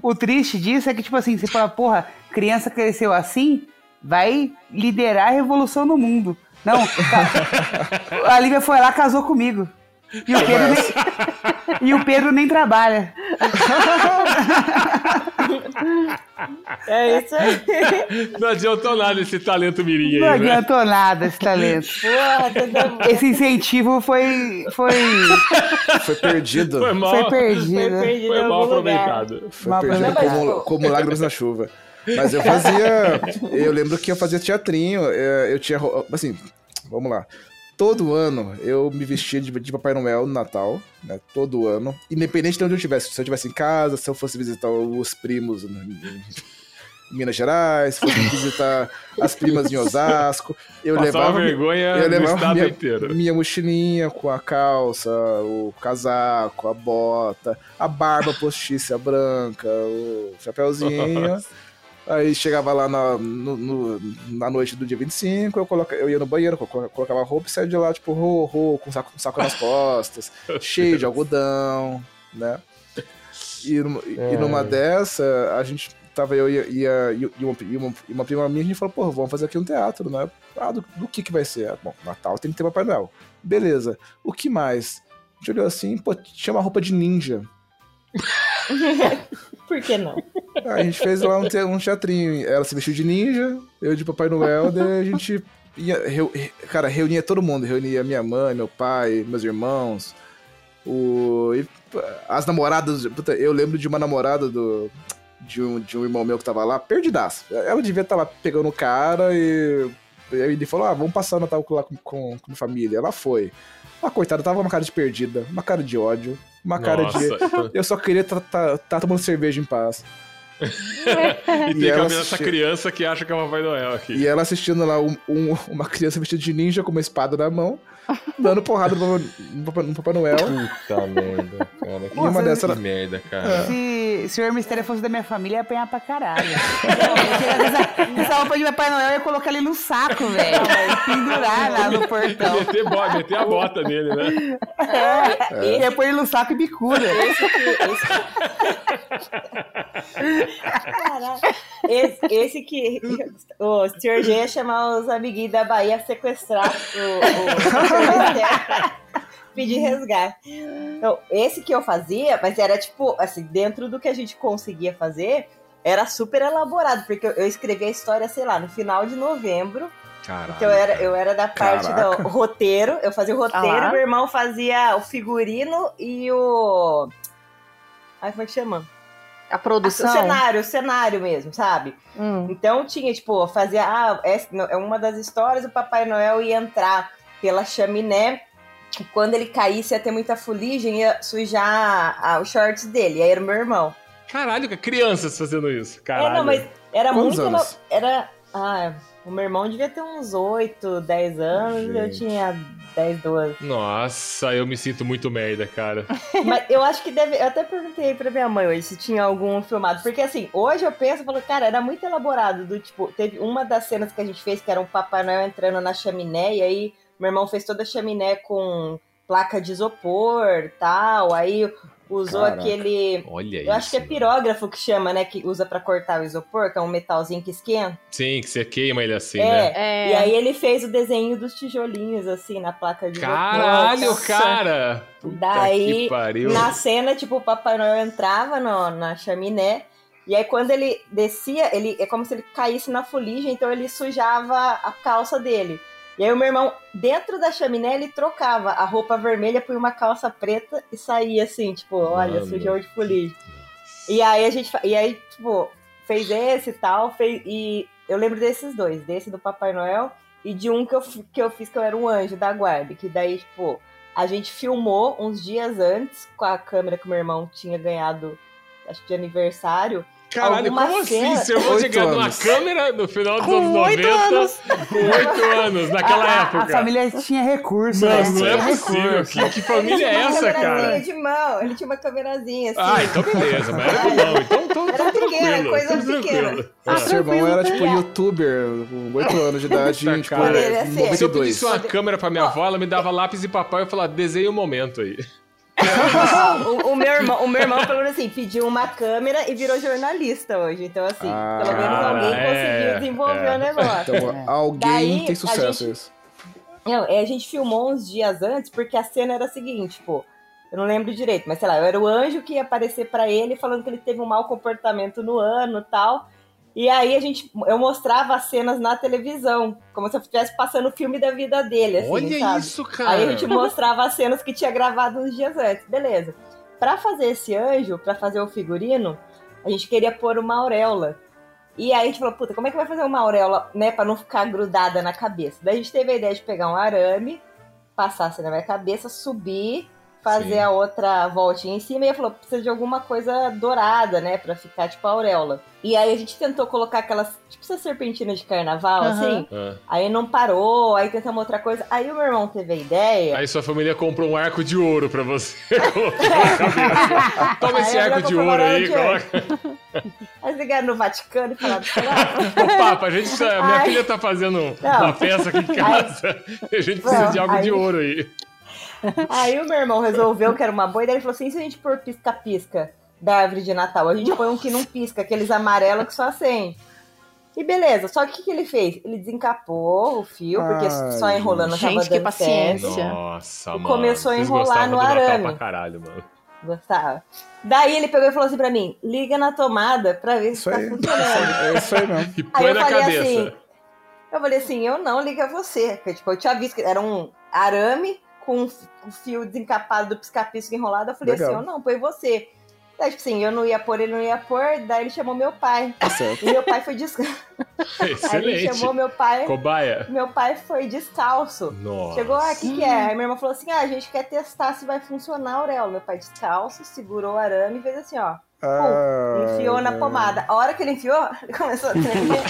o triste disso é que, tipo assim, você fala, porra, criança cresceu assim, vai liderar a revolução no mundo. Não, tá- a Lívia foi lá, casou comigo. E o Pedro nem, e o Pedro nem trabalha. É isso aí. Não adiantou nada esse talento mirim Não aí, né? adiantou nada esse talento. Porra, Esse incentivo foi, foi, Foi perdido. Foi mal, foi foi perdido. perdido foi mal lugar. aproveitado. Foi Mal perdido aproveitado. como, como lágrimas na chuva. Mas eu fazia. Eu lembro que eu fazia teatrinho. é, Eu tinha. Assim, vamos lá. Todo ano eu me vestia de, de Papai Noel no Natal, né? Todo ano. Independente de onde eu estivesse. Se eu estivesse em casa, se eu fosse visitar os primos no- em Minas Gerais, se fosse visitar as primas em Osasco. Eu Passava levava. vergonha eu levava minha, inteiro. minha mochilinha com a calça, o casaco, a bota, a barba postiça branca, o chapéuzinho. Aí chegava lá na, no- no- na noite do dia 25, eu, coloca, eu ia no banheiro, colo- colocava a roupa e saía de lá, tipo, ro, ro, com saco, com saco nas costas, cheio de algodão, né? E, numa- e numa dessa, a gente tava eu e, e, a- e uma, e uma, e uma prima minha, a gente falou, pô, vamos fazer aqui um teatro, né? Ah, do, do que que vai ser? Ah, Bom, Natal tem que ter Papai Noel. Beleza. O que mais? A gente olhou assim, pô, tinha uma roupa de ninja. Por que não? Aí a gente fez lá um, te- um teatrinho. Ela se vestiu de ninja, eu de Papai Noel, daí a gente ia. reu- re- cara, reunia todo mundo. Reunia minha mãe, meu pai, meus irmãos. O, e, as namoradas. puta, eu lembro de uma namorada do. De um, de um irmão meu que tava lá, perdidaço. Ela devia estar lá pegando o cara e. Ele falou: Ah, vamos passar o Natal lá com, com, com a família. Ela foi. A coitada tava uma cara de perdida, uma cara de ódio, uma cara de. Nossa, Eu só queria estar tomando cerveja em paz. e tem E ela que essa assisti- criança que acha que é o Papai Noel aqui. E ela assistindo lá um- um- uma criança vestida de ninja com uma espada na mão, dando porrada no, no Papai- no Papai Noel. Puta merda, cara. Que, E uma dessa que era- merda, cara. Se, se o Senhor Mistério fosse da minha família, ia apanhar pra caralho. essa, essa roupa de Papai Noel ia colocar ele no saco, velho. Pendurar lá no portão. Meter, bo- meter a bota nele, né? É. Ia pôr ele no saco e bicuda. Esse que. Esse... Caraca. Esse, esse que. O Sr. G ia chamar os amiguinhos da Bahia a sequestrar o, o, pedir resgate. Então, esse que eu fazia, mas era tipo, assim, dentro do que a gente conseguia fazer, era super elaborado, porque eu, eu escrevi a história, sei lá, no final de novembro. Caralho. Então eu era, eu era da parte Caraca. do roteiro, eu fazia o roteiro, Ah meu irmão fazia o figurino e o. Ai, como é que chama? A O produção. cenário, o cenário mesmo, sabe? Hum. Então tinha, tipo, fazia. Ah, essa é uma das histórias, o Papai Noel ia entrar pela chaminé. Quando ele caísse, ia ter muita fuligem, ia sujar os shorts dele. Aí era o meu irmão. Caralho, cara, crianças fazendo isso. Caralho. É, não, mas era Quantos muito. anos? Era. Ah, o meu irmão devia ter uns 8, 10 anos, eu Gente. tinha 10, 12. Nossa, eu me sinto muito merda, cara. Mas eu acho que deve. Eu até perguntei pra minha mãe hoje se tinha algum filmado. Porque assim, hoje eu penso e falo, cara, era muito elaborado. Do tipo, teve uma das cenas que a gente fez que era um Papai Noel entrando na chaminé, e aí meu irmão fez toda a chaminé com placa de isopor tal. Aí usou Caraca. aquele. Olha Eu acho que é isso. pirógrafo que chama, né? Que usa pra cortar o isopor, que é um metalzinho que esquenta. Sim, que você queima ele assim, é. né? É. E aí ele fez o desenho dos tijolinhos, assim, na placa de isopor. Caralho, cara! Puta Daí, que pariu. Na cena, tipo, o Papai Noel entrava no- na chaminé. E aí, quando ele descia, ele é como se ele caísse na fuligem, então ele sujava a calça dele. E aí, o meu irmão, dentro da chaminé, ele trocava a roupa vermelha por uma calça preta e saía assim, tipo, olha, sujou de fuligem. E aí, a gente, e aí, tipo, fez esse e tal, fez, e eu lembro desses dois, desse do Papai Noel e de um que eu, que eu fiz que eu era um anjo da guarda, que daí, tipo, a gente filmou uns dias antes com a câmera que o meu irmão tinha ganhado, acho que de aniversário. Caralho, alguma como assim? cena- Seu irmão Oito tinha ganhado uma anos. câmera no final dos Com anos oito 90? anos. Com oito anos, naquela a, época. A família tinha recurso, Mano, né? não é possível. Que, que família é ele tinha essa, uma câmerazinha cara? de mão, ele tinha uma câmerazinha assim. Ah, então beleza, mas era de mão. Então, então, Era então coisa pequena. tranquilo. Ah, seu irmão era tipo youtuber, com 8 anos de idade, em, tipo, cara. Ele é assim. Se eu 92. pedisse uma câmera pra minha avó, ela me dava lápis e papel e falava, desenha o momento aí. O, o meu irmão, o meu irmão, pelo menos assim, pediu uma câmera e virou jornalista hoje. Então, assim, Ah, pelo menos alguém é, conseguiu desenvolver é. o negócio. Então, alguém Daí, tem sucesso gente- isso. Não, é, a gente filmou uns dias antes, porque a cena era a seguinte, tipo, eu não lembro direito, mas sei lá, eu era o anjo que ia aparecer pra ele falando que ele teve um mau comportamento no ano e tal. E aí a gente, eu mostrava as cenas na televisão, como se eu estivesse passando o filme da vida dele, assim, Olha sabe? isso, cara. Aí a gente mostrava as cenas que tinha gravado uns dias antes, beleza. Pra fazer esse anjo, pra fazer o figurino, a gente queria pôr uma auréola. E aí a gente falou, puta, como é que vai fazer uma auréola, né, pra não ficar grudada na cabeça? Daí a gente teve a ideia de pegar um arame, passar assim na minha cabeça, subir, fazer Sim. a outra voltinha em cima e ele falou, precisa de alguma coisa dourada, né, pra ficar tipo a auréola. E aí a gente tentou colocar aquelas, tipo essa serpentina de carnaval, Aham. assim, Ah. aí não parou, aí tentamos outra coisa. Aí o meu irmão teve a ideia... Aí sua família comprou um arco de ouro pra você. Toma esse Aí ela arco de ouro aí, de coloca. Aí ligaram no Vaticano e falaram, Ô, Papa, a gente tá- minha Ai. filha tá fazendo Não. uma festa aqui em casa. A gente precisa Não, de algo de aí- ouro aí. Aí o meu irmão resolveu que era uma boa ideia. Ele falou assim: e se a gente pôr pisca-pisca da árvore de Natal? A gente põe um que não pisca, aqueles amarelos que só acende. E beleza, só que o que, que ele fez? Ele desencapou o fio, porque Ai, só enrolando gente, tava que dando paciência. certo. Nossa, E mano. começou a enrolar no arame. pra caralho, mano. Gostava. Daí ele pegou e falou assim pra mim: liga na tomada pra ver se Isso tá aí. funcionando. É isso aí mesmo. E Aí põe eu na falei cabeça. assim, eu falei assim, eu não, liga você. Porque, tipo, eu tinha visto que era um arame com o fio desencapado do pisca-pisca enrolado. Eu falei Legal. assim, eu não, põe você. Daí, tipo assim, eu não ia pôr, ele não ia pôr. Daí ele chamou meu pai. Tá certo. E meu pai foi descalço. Aí ele Excelente. chamou meu pai. Cobaia. Meu pai foi descalço. Nossa. Chegou, ah, o que, que é? Aí minha irmã falou assim: ah, a gente quer testar se vai funcionar a auréola. Meu pai descalço, segurou o arame e fez assim, ó. Enfiou na pomada. A hora que ele enfiou, ele começou a tremer.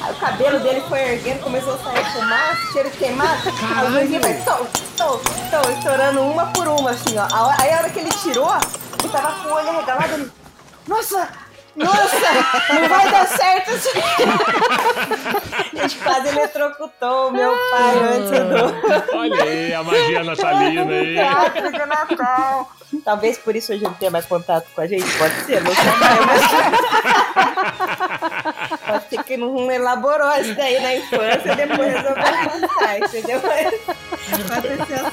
Aí o cabelo dele foi erguendo, começou a sair fumaça, cheiro de queimado. Aí o luzinho vai tom, tom, tom, estourando uma por uma, assim, ó. Aí a hora que ele tirou, ele tava com o olho arregalado. Ele, nossa! Nossa! Não vai dar certo isso aqui. A gente quase eletrocutou o meu pai antes do. Olha aí a magia natalina aí. Teatro de Natal. Talvez por isso hoje ele tenha mais contato com a gente, pode ser, não sei. Mas... Pode ser que não elaborou isso daí na infância e depois resolveu passar, entendeu? Pode ser essa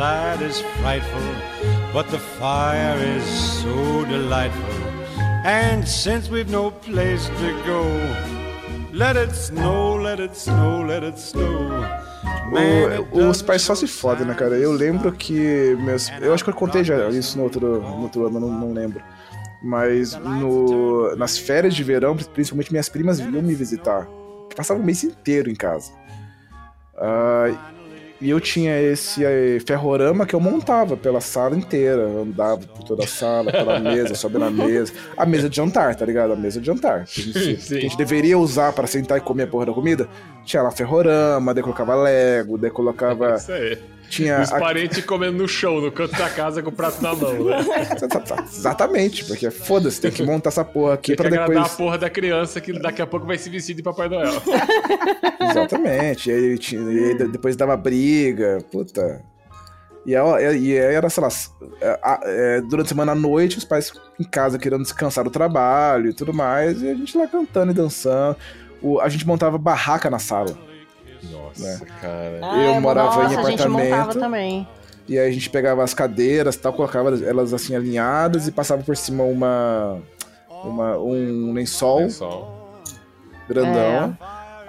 outside is frightful, but the fire is so delightful. And since we've no place to go, let it snow, let it snow, let it snow. O- os pais só se fodem, né, cara? Eu lembro que. Meus, eu acho que eu contei já isso no outro, no outro ano, não, não lembro. Mas no, nas férias de verão, principalmente minhas primas vinham me visitar. Passava o mês inteiro em casa. Ah, e eu tinha esse eh, ferrorama que eu montava pela sala inteira. Eu andava por toda a sala, pela mesa, sobe na mesa. A mesa de jantar, tá ligado? A mesa de jantar. Que a gente, que a gente deveria usar para sentar e comer a porra da comida. Tinha lá ferrorama, daí colocava Lego, daí colocava Isso aí. Tinha. Os a- parentes comendo no chão, no canto da casa com o prato na mão, né? Exatamente, porque foda-se, tem que montar essa porra aqui Tem que pra agradar depois. a porra da criança que daqui a pouco vai se vestir de Papai Noel. Exatamente. E aí, tinha- e aí de- depois dava briga, puta. E, ela- e aí era, sei lá, a- é, durante a semana à noite, os pais em casa querendo descansar do trabalho e tudo mais, e a gente lá cantando e dançando. O- a gente montava barraca na sala. Nossa, cara. Ah, eu morava nossa, em a gente montava apartamento. também. E aí a gente pegava as cadeiras tal, colocava elas assim alinhadas e passava por cima uma, uma um lençol, grandão.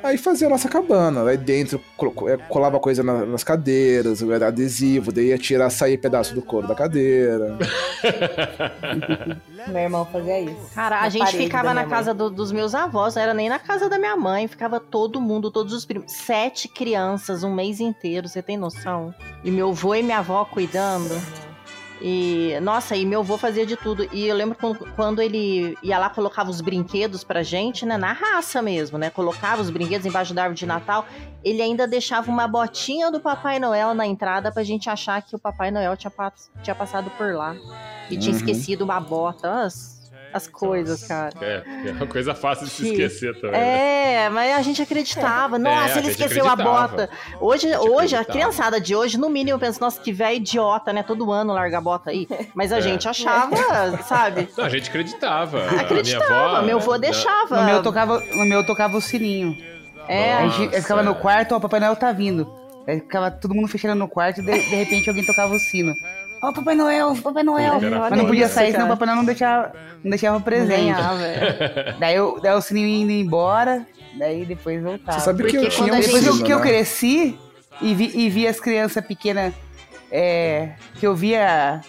Aí fazia a nossa cabana. Aí dentro é, colava coisa na- nas cadeiras, era adesivo, daí ia tirar, sair pedaço do couro da cadeira. Meu irmão fazia isso. Cara, a Na gente parede ficava na casa do- dos meus avós, não era nem na casa da minha mãe, ficava todo mundo, todos os primos. Sete crianças, um mês inteiro, você tem noção? E meu avô e minha avó cuidando. E, nossa, e meu avô fazia de tudo. E eu lembro quando, quando ele ia lá, colocava os brinquedos pra gente, né? Na raça mesmo, né? Colocava os brinquedos embaixo da árvore de Natal. Ele ainda deixava uma botinha do Papai Noel na entrada pra gente achar que o Papai Noel tinha, tinha passado por lá. E tinha Uhum. esquecido uma bota. As, as coisas, cara. É, é uma coisa fácil de se Que- esquecer também. né? É, mas a gente acreditava. Nossa, a ele gente esqueceu a bota. Hoje, A hoje a criançada de hoje, no mínimo, pensa, nossa, que velho idiota, né? Todo ano larga a bota aí. Mas a É. gente achava, sabe? Não, a gente acreditava. Acreditava, A minha avó, meu avô né, deixava. No meu tocava, no meu tocava o sininho. É. A gente eu ficava no Nossa. quarto, ó, o Papai Noel tá vindo. Aí ficava todo mundo fechando no quarto e de, de repente alguém tocava o sino. Ó, Papai Noel, Papai Noel. Mas não podia sair, senão o. Papai Noel não deixava, não deixava presente. ganhava, é. daí, eu, daí o sininho indo embora, daí depois voltava. Você sabe que eu tinha um Depois gente- que eu né? cresci e vi, e vi as crianças pequenas, é, que eu via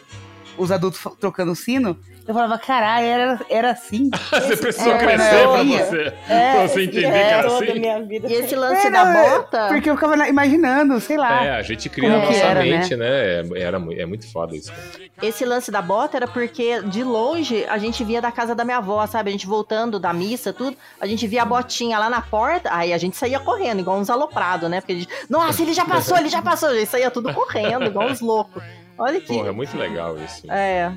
os adultos trocando sino, eu falava, caralho, era, era assim. Você precisou é, crescer pra você, pra você entender que É, era toda a assim. minha vida. E esse lance É, da é, bota. Porque eu ficava na- imaginando, sei lá. É, a gente cria que nossa era, mente, né? É, era, é muito foda isso. cara. Esse lance da bota era porque de longe a gente via da casa da minha avó, sabe? A gente voltando da missa, tudo, a gente via a botinha lá na porta, aí a gente saía correndo, igual uns aloprados, né? Porque a gente, nossa, ele já passou, ele já passou, a gente saía tudo correndo, igual uns loucos. Olha que. Porra, é muito legal isso. É.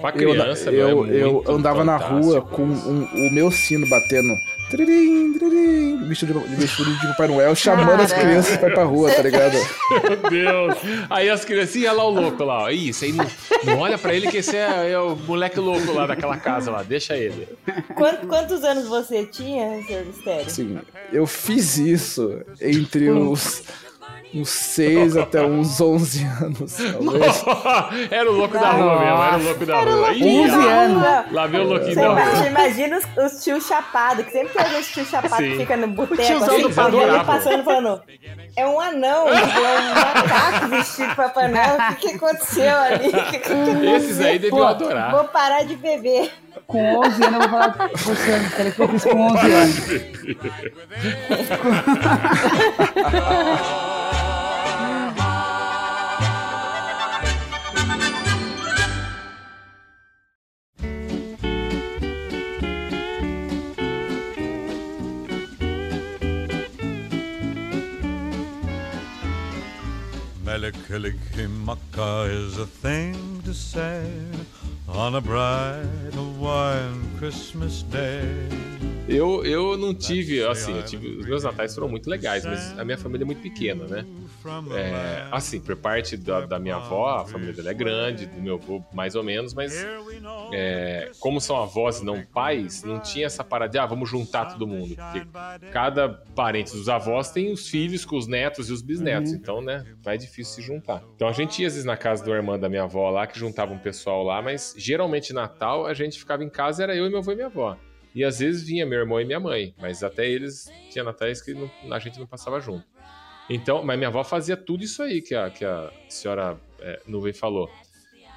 Pra Eu, criança, eu, é eu muito andava na rua com um- o meu sino batendo. Tririm, tririm, vestido de, vestido de Papai Noel, chamando as crianças pra ir pra rua, tá ligado? Meu Deus. Aí as criancinhas, lá o louco lá, ó. Isso aí não, não olha pra ele que esse é, é o moleque louco lá daquela casa lá, deixa ele. Quantos, quantos anos você tinha, senhor Mistério? Assim, eu fiz isso entre os, uns 6 até uns 11 anos. talvez. era o louco da rua mesmo, era o louco da rua. Ih, 11 lá- anos. Lá veio o louquinho da imagina, rua. imagina os, os tios chapados, que sempre tem alguns tios chapados Sim. que fica no boteco, tiozão assim, do e adoravam. passando falando, é um anão, é um macaco vestido Papai Noel, o que, que aconteceu ali? O que, que aconteceu? Esses aí deviam adorar. Vou parar de beber. Com 11 anos, eu vou falar você, que com 11 anos. Is a thing to say on a bright Hawaiian Christmas day. Eu, eu não tive, assim, eu tive, os meus natais foram muito legais, mas a minha família é muito pequena, né? É, assim, por parte da, da minha avó, a família dela é grande, do meu avô mais ou menos, mas é, como são avós e não pais, não tinha essa parada de, ah, vamos juntar todo mundo. Porque cada parente dos avós tem os filhos com os netos e os bisnetos, então, né, vai difícil se juntar. Então a gente ia às vezes na casa do irmã da minha avó lá, que juntava um pessoal lá, mas geralmente Natal a gente ficava em casa, era eu e meu avô e minha avó. E às vezes vinha meu irmão e minha mãe, mas até eles tinha natais que não- a gente não passava junto. Então, mas minha avó fazia tudo isso aí que a, que a senhora é, Nuvem falou.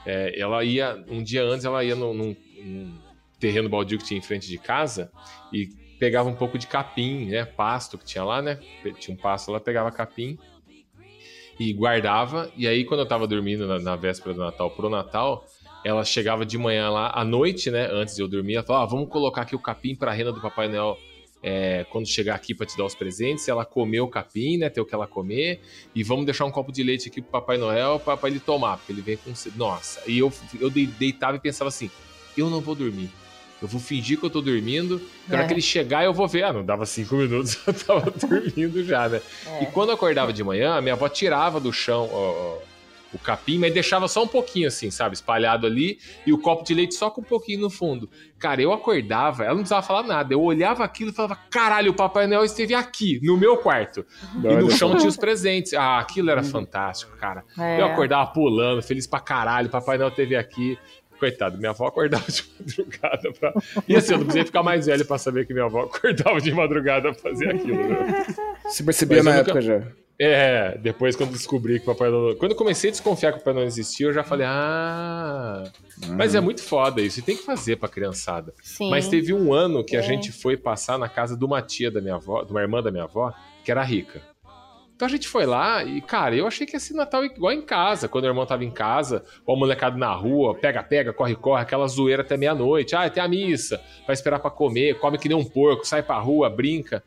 É, ela ia, um dia antes, ela ia num, num- num terreno baldio que tinha em frente de casa e pegava um pouco de capim, né? Pasto que tinha lá, né? Tinha um pasto, ela pegava capim e guardava. E aí, quando eu tava dormindo na, na véspera do Natal pro Natal, ela chegava de manhã lá, à noite, né? Antes de eu dormir, ela falava: ah, vamos colocar aqui o capim pra renda do Papai Noel é, quando chegar aqui para te dar os presentes, se ela comer o capim, né? Ter o que ela comer. E vamos deixar um copo de leite aqui pro Papai Noel pra ele tomar, porque ele vem com. Nossa, e eu, eu dei- deitava e pensava assim: eu não vou dormir. Eu vou fingir que eu tô dormindo. Na hora É. que ele chegar, eu vou ver. Ah, não dava cinco minutos, eu tava dormindo já, né? É. E quando eu acordava de manhã, a minha avó tirava do chão ó, ó, o capim, mas deixava só um pouquinho assim, sabe? Espalhado ali, e o copo de leite só com um pouquinho no fundo. Cara, eu acordava, ela não precisava falar nada. Eu olhava aquilo e falava: caralho, o Papai Noel esteve aqui, no meu quarto. E no chão tinha os presentes. Ah, aquilo era fantástico, cara. É. Eu acordava pulando, feliz pra caralho, Papai Noel esteve aqui. Coitado, minha avó acordava de madrugada pra. E assim, eu não precisei ficar mais velho pra saber que minha avó acordava de madrugada pra fazer aquilo, né? Se percebia Mas na eu nunca- época já. É, depois quando descobri que o Papai Noel. Quando eu comecei a desconfiar que o Papai Noel existia, eu já falei, ah. Mas é muito foda isso, e tem que fazer pra criançada. Sim. Mas teve um ano que a É. gente foi passar na casa de uma tia da minha avó, de uma irmã da minha avó, que era rica. Então a gente foi lá e, cara, eu achei que ia ser Natal igual em casa, quando o irmão tava em casa, ou a molecada na rua, pega, pega, corre, corre, aquela zoeira até meia-noite. Ah, tem a missa, vai esperar pra comer, come que nem um porco, sai pra rua, brinca.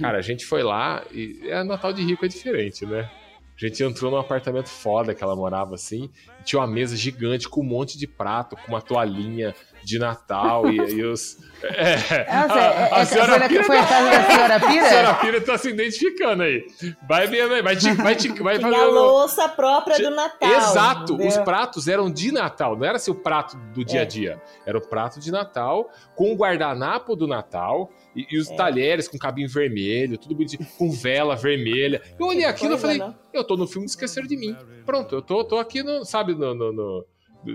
Cara, a gente foi lá e é Natal de rico é diferente, né? A gente entrou num apartamento foda que ela morava assim, tinha uma mesa gigante com um monte de prato, com uma toalhinha de Natal e, e os. É, Nossa, é- é- foi na- Pira foi a tá- casa da senhora Pira? A senhora Pira tá se identificando aí. Vai vendo aí, vai te, vai te, vai fazer. a um- louça própria do Natal. Exato, entendeu? os pratos eram de Natal, não era assim o prato do dia a É. dia. Era o prato de Natal com o guardanapo do Natal e, e É. os talheres com cabinho vermelho, tudo bonitinho, com vela vermelha. Eu olhei aquilo e falei, né? eu tô no filme de Esquecer de Mim. Pronto, eu tô, tô aqui, no, sabe, no, no, no-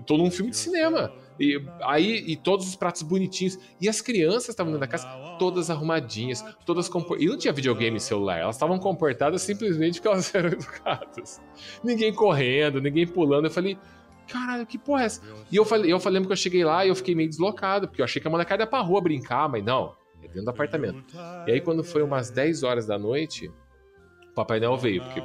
tô num filme de cinema. E aí, e todos os pratos bonitinhos. E as crianças estavam dentro da casa, todas arrumadinhas, todas compor... E não tinha videogame e celular, elas estavam comportadas simplesmente porque elas eram educadas. Ninguém correndo, ninguém pulando. Eu falei, caralho, que porra é essa? E eu falei, eu falei, lembro que eu cheguei lá e eu fiquei meio deslocado, porque eu achei que a molecada ia pra rua brincar, mas não, é dentro do apartamento. E aí, quando foi umas 10 horas da noite, o Papai Noel veio, porque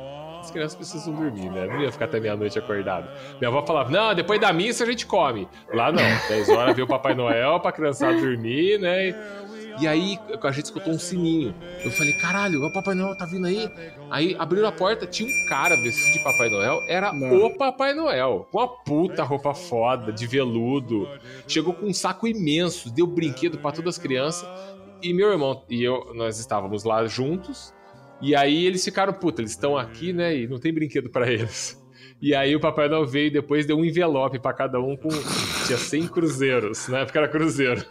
as crianças precisam dormir, né? Não ia ficar até meia-noite acordado. Minha avó falava, não, depois da missa a gente come. Lá não, 10 horas veio o Papai Noel pra criançada dormir, né? E aí a gente escutou um sininho. Eu falei, caralho, o Papai Noel tá vindo aí. Aí abriram a porta, tinha um cara vestido de Papai Noel, era Não. o Papai Noel. Com uma puta roupa foda, de veludo. Chegou com um saco imenso, deu brinquedo pra todas as crianças. E meu irmão e eu, nós estávamos lá juntos. E aí eles ficaram, puta, eles estão aqui, né? E não tem brinquedo pra eles. E aí o Papai Noel veio e depois deu um envelope pra cada um com. Tinha 100 cruzeiros, na época era cruzeiro.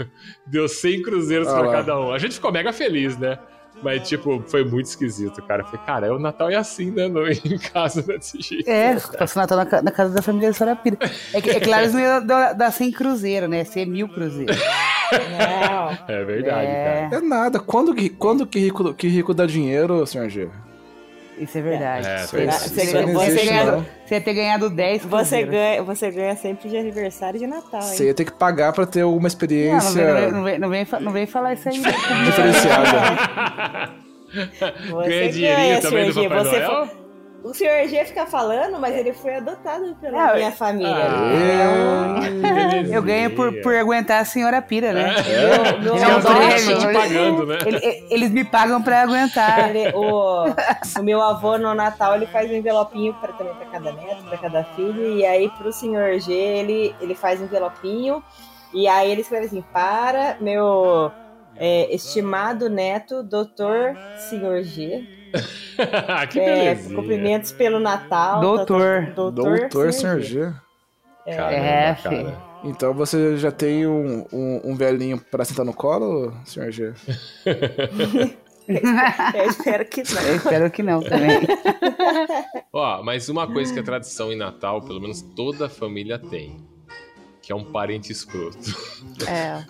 Deu 100 cruzeiros Ah pra lá. cada um. A gente ficou mega feliz, né? Mas, tipo, foi muito esquisito, cara. Foi, cara, o Natal é assim, né? No, em casa desse jeito. É, passou Natal na, na casa da família da senhora Pira. É, que, é claro, eles não iam dar, dar 100 cruzeiro, né? Ser mil cruzeiros. Não. É verdade, É. cara. É nada. Quando, que- quando que, rico, que rico dá dinheiro, senhor G? Isso é verdade. É, isso. Você- não você existe, ganha- não. Você ia ter ganhado 10 Você ganha, você ganha sempre de aniversário de Natal, hein? Você ia ter que pagar pra ter alguma Não, não, experiência vem, não, vem, não, vem, não vem falar isso aí. diferenciada. Você Ganha dinheirinho também do Papai você Noel? foi- O Sr. G fica falando, mas ele foi adotado pela Ah, minha família. Ah, Então, Eu ganho por, por aguentar a senhora Pira, né? meu, meu é um avô- prêmio. te pagando, né? Ele- ele- eles me pagam pra aguentar. ele- o, o meu avô no Natal ele faz um envelopinho pra, também para cada neto, para cada filho, e aí pro senhor G ele, ele faz um envelopinho, e aí ele escreve assim: para meu é, estimado neto, doutor senhor G. que É, belezinha. cumprimentos pelo Natal. Doutor. Doutor, Doutor, senhor senhor G. Caramba, É, cara. filho. Então você já tem um, um, um velhinho pra sentar no colo, senhor G? Eu espero que não. Eu espero que não também. Ó, mas uma coisa que é tradição em Natal, pelo menos toda família tem, que é um parente escroto. É.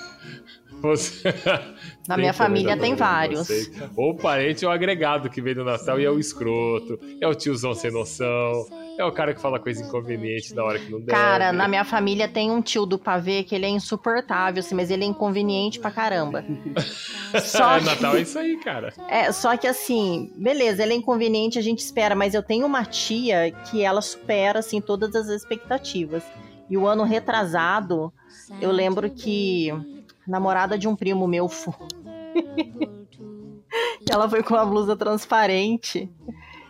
Você... Na minha família tem vários. vocês. Ou o parente ou agregado que vem do Natal e é o escroto, é o tiozão sem noção, é o cara que fala coisa inconveniente na hora que não deve. Cara, na minha família tem um tio do pavê que ele é insuportável, assim, mas ele é inconveniente pra caramba. Só É, Natal é isso aí, cara. É, só que assim, beleza, ele é inconveniente, a gente espera, mas eu tenho uma tia que ela supera, assim, todas as expectativas. E o ano retrasado, eu lembro que namorada de um primo meu. ela foi com uma blusa transparente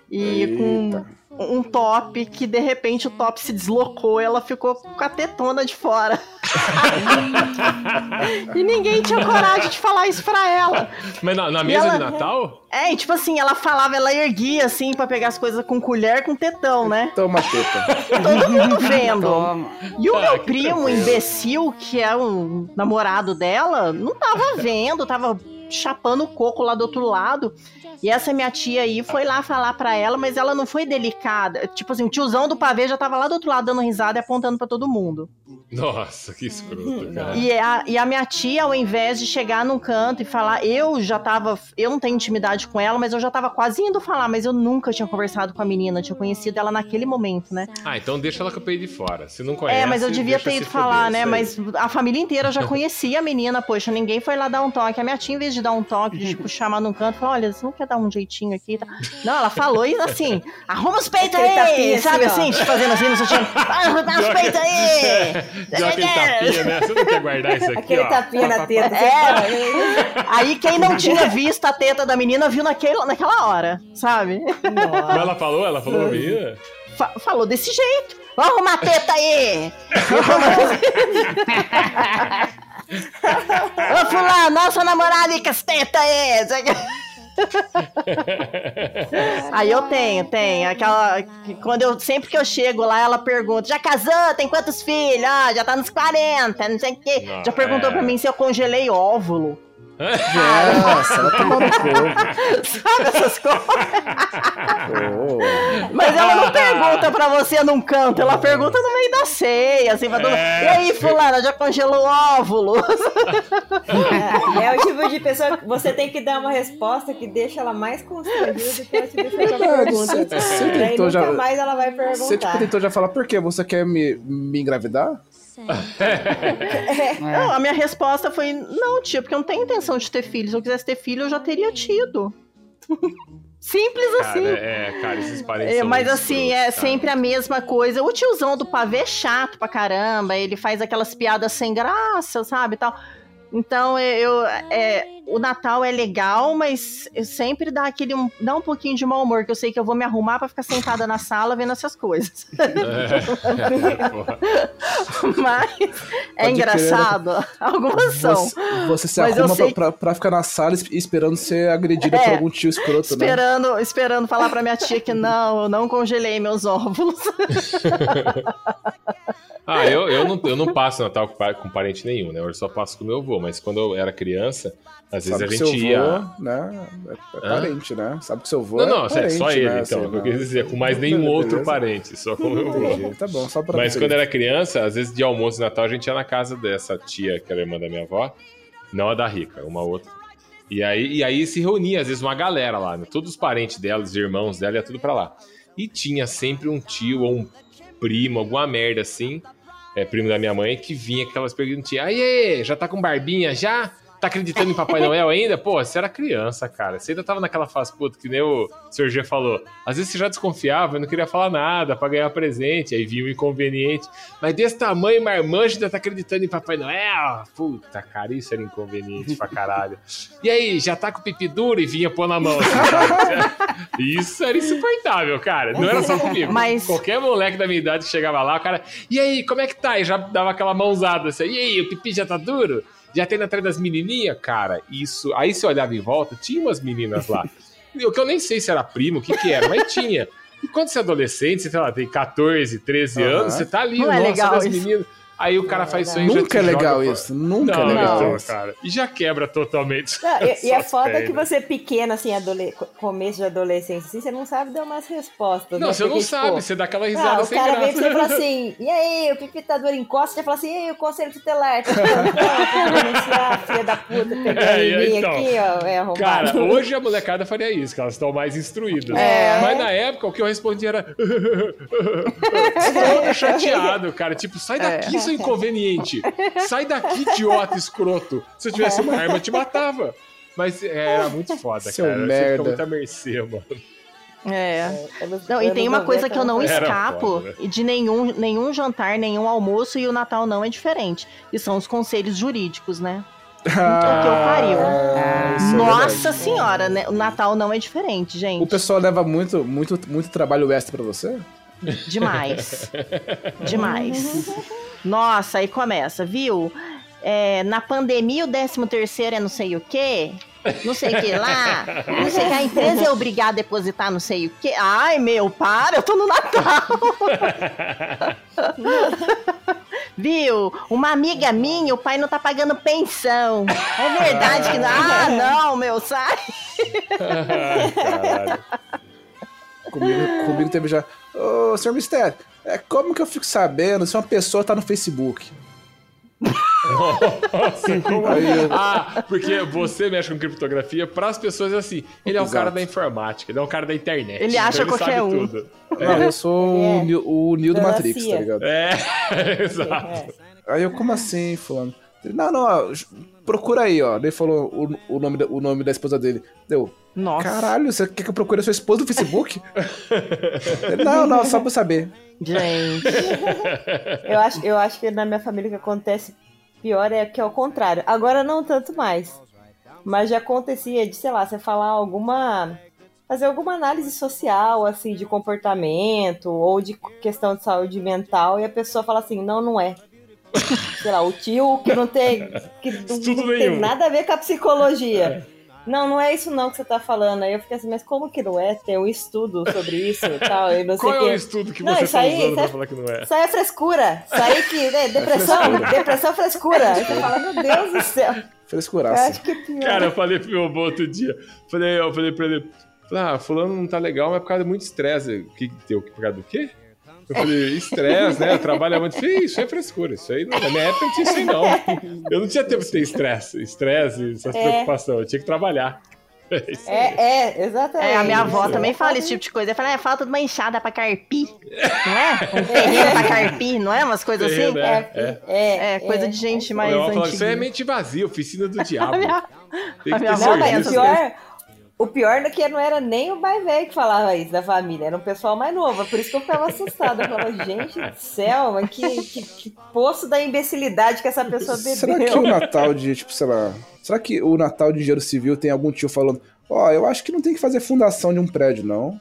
e Eita. com um top que de repente o top se deslocou, ela ficou com a tetona de fora. e ninguém tinha coragem de falar isso pra ela. Mas na, na mesa ela- de Natal? É, e tipo assim, ela falava, ela erguia assim pra pegar as coisas com colher com tetão, né? Toma teta. Todo mundo vendo. Toma. E o Ah, meu primo, tranquilo. imbecil, que é um namorado dela, não tava vendo, tava chapando o coco lá do outro lado. E essa minha tia aí foi lá falar pra ela, mas ela não foi delicada. Tipo assim, o tiozão do pavê já tava lá do outro lado dando risada e apontando pra todo mundo. Nossa, que escroto, cara. E a, e a minha tia, ao invés de chegar num canto e falar, eu já tava. Eu não tenho intimidade com ela, mas eu já tava quase indo falar, mas eu nunca tinha conversado com a menina, tinha conhecido ela naquele momento, né? Ah, então deixa ela com o peito de fora. Se não conhece, É, mas eu devia ter ido foder, falar, né? isso aí. Mas a família inteira já conhecia a menina, poxa, ninguém foi lá dar um toque. A minha tia, em vez de dar um toque, de tipo, chamar num canto, falou: olha, você não quer dar um jeitinho aqui? Tá? Não, ela falou e assim, arruma os peitos Aquele aí, tapinha sabe assim, assim, fazendo assim no seu time. Arruma os peitos aí! Deu aquele tapinha, né? Você não quer guardar isso aqui, Aquele ó. tapinha na teta. É. Aí quem não tinha visto a teta da menina viu naquele, naquela hora, sabe? Mas ela falou? Ela falou pra menina? Fa- falou desse jeito. Vamos arrumar a teta aí! Ô, fulano, nossa namorada e com as tetas aí! Aí eu tenho, tenho. Aquela. que Quando eu, sempre que eu chego lá, ela pergunta: já casou? Tem quantos filhos? Ah, já tá nos 40, não sei o quê. Não, já perguntou é. pra mim se eu congelei óvulo. Nossa, ela tomou no cu. Sabe essas coisas? Pô. Mas ela não pergunta pra você num canto, ela pergunta no meio da ceia, assim, pra todo mundo. É. E aí, fulana, já congelou óvulo? É, é o tipo de pessoa que você tem que dar uma resposta que deixa ela mais constrangida do que ela te deixou com a É, pergunta. você- você Daí tentou nunca já- mais ela vai Você perguntar. tipo, tentou já falar, por quê? Você quer me, me engravidar? Não, a minha resposta foi: não, tia, porque eu não tenho intenção de ter filho. Se eu quisesse ter filho, eu já teria tido. Simples assim. Cara, é, cara, esses parentes É, são mas assim, escrotos, é cara. sempre a mesma coisa. O tiozão do pavê é chato pra caramba, ele faz aquelas piadas sem graça, sabe, tal. Então, eu, é, o Natal é legal, mas sempre dá aquele um, dá um pouquinho de mau humor, que eu sei que eu vou me arrumar pra ficar sentada na sala vendo essas coisas. É, mas é Pode engraçado. Algumas são. Você, você se Mas arruma sei pra, pra, ficar na sala es- esperando ser agredida É. por algum tio escroto, né? Esperando, esperando falar pra minha tia que não, eu não congelei meus óvulos. Ah, eu, eu, não, eu não passo Natal com, com parente nenhum, né? Eu só passo com meu avô, mas quando eu era criança, às vezes Sabe a que gente seu ia. avô, né? É, é Hã? parente, né? Sabe que seu avô Não, é não, é parente, só ele, né? então. Assim, eu quis né? dizer, com mais nenhum Beleza. outro parente, só com meu avô. Tá bom, só pra Mas quando era criança, às vezes de almoço e Natal, a gente ia na casa dessa tia, que era irmã da minha avó, não a da Rica, uma outra. E aí, e aí se reunia, às vezes, uma galera lá, né? Todos os parentes dela, os irmãos dela, ia tudo pra lá. E tinha sempre um tio ou um primo, alguma merda assim, é, primo da minha mãe, que vinha com aquelas perguntinhas. Aí, já tá com barbinha já? Tá acreditando em Papai Noel ainda? Pô, você era criança, cara. Você ainda tava naquela fase, puta, que nem o Sr. G falou. Às vezes você já desconfiava e não queria falar nada pra ganhar presente. Aí vinha o inconveniente. Mas desse tamanho, marmanjo ainda tá acreditando em Papai Noel? Puta, cara, isso era inconveniente pra caralho. E aí, já tá com o pipi duro e vinha pôr na mão, assim, sabe? Isso era insuportável, cara. Não era só comigo. Mas- Qualquer moleque da minha idade chegava lá, o cara, e aí, como é que tá? E já dava aquela mãozada assim, e aí, o pipi já tá duro? Já tem na trás das menininhas? Cara, isso. Aí você olhava em volta, tinha umas meninas lá. O que eu nem sei se era primo, o que que era, mas tinha. E quando você é adolescente, você sei lá, tem 14, 13 Aham. anos, você tá ali, Não é nossa, legal das meninas. Aí o cara faz isso aí já Nunca é joga legal fora. isso, nunca Não, é legal isso. cara. E já quebra totalmente. Não, e, e é foda que pernas. você pequena, assim, adole- começo de adolescência, assim, você não sabe dar umas respostas. Não, né? você não Porque, sabe, tipo, você dá aquela ah, risada o sem cara vem graça. pra você e fala assim, e aí, o pipitador encosta, você fala assim, e aí, o conselho tutelar, tá filha da puta, pegando É, em então, aqui, ó, é arrombado. Cara, hoje a molecada faria isso, que elas estão mais instruídas. É. Mas na época o que eu respondia era. Todo chateado, cara. Tipo, sai daqui, seu inconveniente. Sai daqui, idiota escroto. Se eu tivesse uma arma, eu te matava. Mas é, era muito foda, Seu cara. Você merda. fica muito à mercê, mano. É. Anos- Não, e tem uma coisa que eu não 90, Era escapo foda, né? de nenhum, nenhum jantar, nenhum almoço e o Natal não é diferente. E são os conselhos jurídicos, né? Ah, que eu pariu. isso é Nossa verdade. senhora, né? o Natal não é diferente, gente. O pessoal leva muito, muito, muito trabalho extra pra você? Demais. Demais. Nossa, aí começa, viu? É, na pandemia, o 13 terceiro é não sei o quê. Não sei o que lá. Não sei o que. A empresa é obrigada a depositar não sei o quê. Ai, meu, para, eu tô no Natal. Viu? Uma amiga minha, o pai não tá pagando pensão. É verdade que não. Ah, não, meu, sai. Caralho. Comigo, comigo teve já. Ô, senhor Mistério, é, como que eu fico sabendo se uma pessoa tá no Facebook? Nossa, como... Eu- Ah, porque você mexe com criptografia, para as pessoas é assim. Ele é um Exato. cara da informática, ele é um cara da internet. Ele acha então qualquer sabe um. Tudo. Não, eu sou o, É. Neo- o Neo do Matrix, tá ligado? É, exato. Aí eu, como assim, fulano? Ele, Não, não, ó, procura aí, ó. Ele falou o, o, nome, da- o nome da esposa dele. Deu, Nossa. caralho, você quer que eu procure a sua esposa no Facebook? Ele, não, não, só pra saber. Gente. Eu acho, eu acho que na minha família o que acontece pior é que é o contrário. Agora não tanto mais. Mas já acontecia de, sei lá, você falar alguma. Fazer alguma análise social, assim, de comportamento ou de questão de saúde mental e a pessoa fala assim: não, não é. Sei lá, o tio que não tem. que não, tem nenhum. nada a ver com a psicologia. Não, não é isso não que você tá falando. Aí eu fiquei assim, mas como que não é? Tem um estudo sobre isso e tal. E não sei Qual é o estudo que Não, você tá aí- usando isso pra é- falar que não é? isso aí é frescura. Isso aí que. Né, depressão. frescura. depressão, frescura. Aí você fala, meu Deus do céu. Eu Frescuraça. acho que é pior. Cara, eu falei pro meu avô outro dia. Falei, eu falei pra ele, ah, fulano não tá legal, mas é por causa de muito estresse. O que que deu? Por causa do quê? Eu falei, estresse, né? Trabalha muito. Eu Falei, isso é frescura. Isso aí, não, na minha época não tinha isso aí, não. Eu não tinha tempo de ter estresse, estresse, essas É. preocupações. Eu tinha que trabalhar. É. É, é, exatamente. É, a minha avó Isso. também fala esse tipo de coisa. Ela fala, é falta de uma enxada pra carpir. Não é? Um terreno pra carpir, não é? Umas coisas assim? Terreno, É, É, é, É, coisa de gente mais eu falo, isso antiga. aí é mente vazia, oficina do diabo. minha- Tem a que minha ter avó serviço. essas pior, o pior é que não era nem o pai velho que falava isso da família, era um pessoal mais novo. Por isso que eu ficava assustada. Eu falava, gente do céu, mas que, que, que poço da imbecilidade que essa pessoa Será bebeu. que o Natal de, tipo, sei lá. Será que o Natal de engenheiro civil tem algum tio falando, ó, eu acho que não tem que fazer fundação de um prédio, não.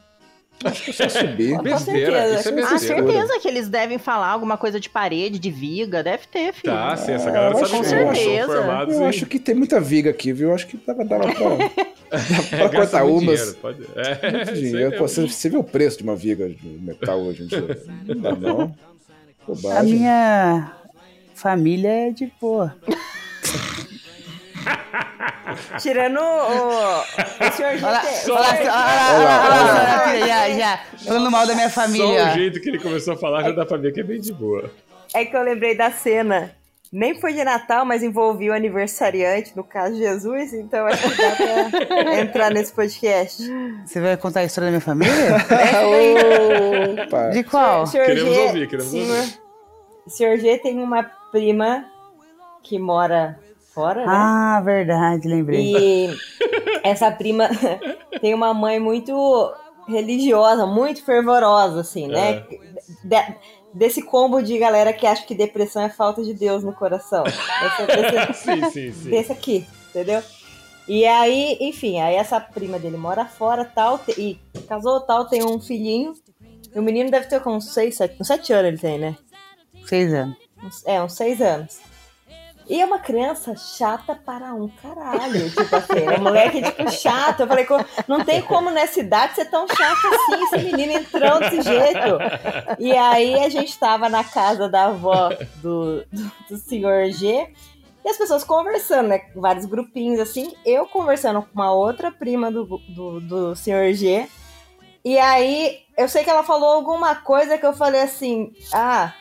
Acho que é só subir. Com Besteira, certeza, isso é com Ah, besteira. certeza que eles devem falar alguma coisa de parede, de viga. Deve ter, filho. Tá, sim, essa É, galera sabe com certeza. formados Eu em- acho que tem muita viga aqui, viu? Eu acho que dava, dava pra, dava É, pra gasta cortar muito umas. dinheiro, pode- É, Muito dinheiro. Pô, mesmo. você, você vê o preço de uma viga de metal hoje em dia? Não dá, não. Bobagem. A minha família é de boa. Tirando o, o senhor. Olha olha lá, senhor- olha lá, olha olha já, já. Falando mal da minha Só família. o jeito que ele começou a falar já dá pra ver que é bem de boa. É que eu lembrei da cena. Nem foi de Natal, mas envolvia o aniversariante, no caso Jesus, então acho que dá pra entrar nesse podcast. Você vai contar a história da minha família? Opa. De qual? O senhor Queremos G, ouvir, queremos senhor, ouvir. O senhor G tem uma prima que mora fora, né? Ah, verdade, lembrei. E essa prima tem uma mãe muito religiosa, muito fervorosa, assim, né? De- desse combo de galera que acha que depressão é falta de Deus no coração. Esse, esse- Sim, sim, sim. desse aqui, entendeu? E aí, enfim, aí essa prima dele mora fora, tal, te- e casou, tal, tem um filhinho. E o menino deve ter com uns 6, 7, uns 7 anos ele tem, né? Seis anos. Uns- É, uns 6 anos. E é uma criança chata para um caralho. Tipo assim, é um moleque, tipo, chato. Eu falei, "Co- não tem como nessa idade ser tão chato assim, esse menino entrando desse jeito. E aí a gente tava na casa da avó do, do, do senhor G. E as pessoas conversando, né? Vários grupinhos assim. Eu conversando com uma outra prima do, do, do senhor G. E aí, eu sei que ela falou alguma coisa que eu falei assim: ah,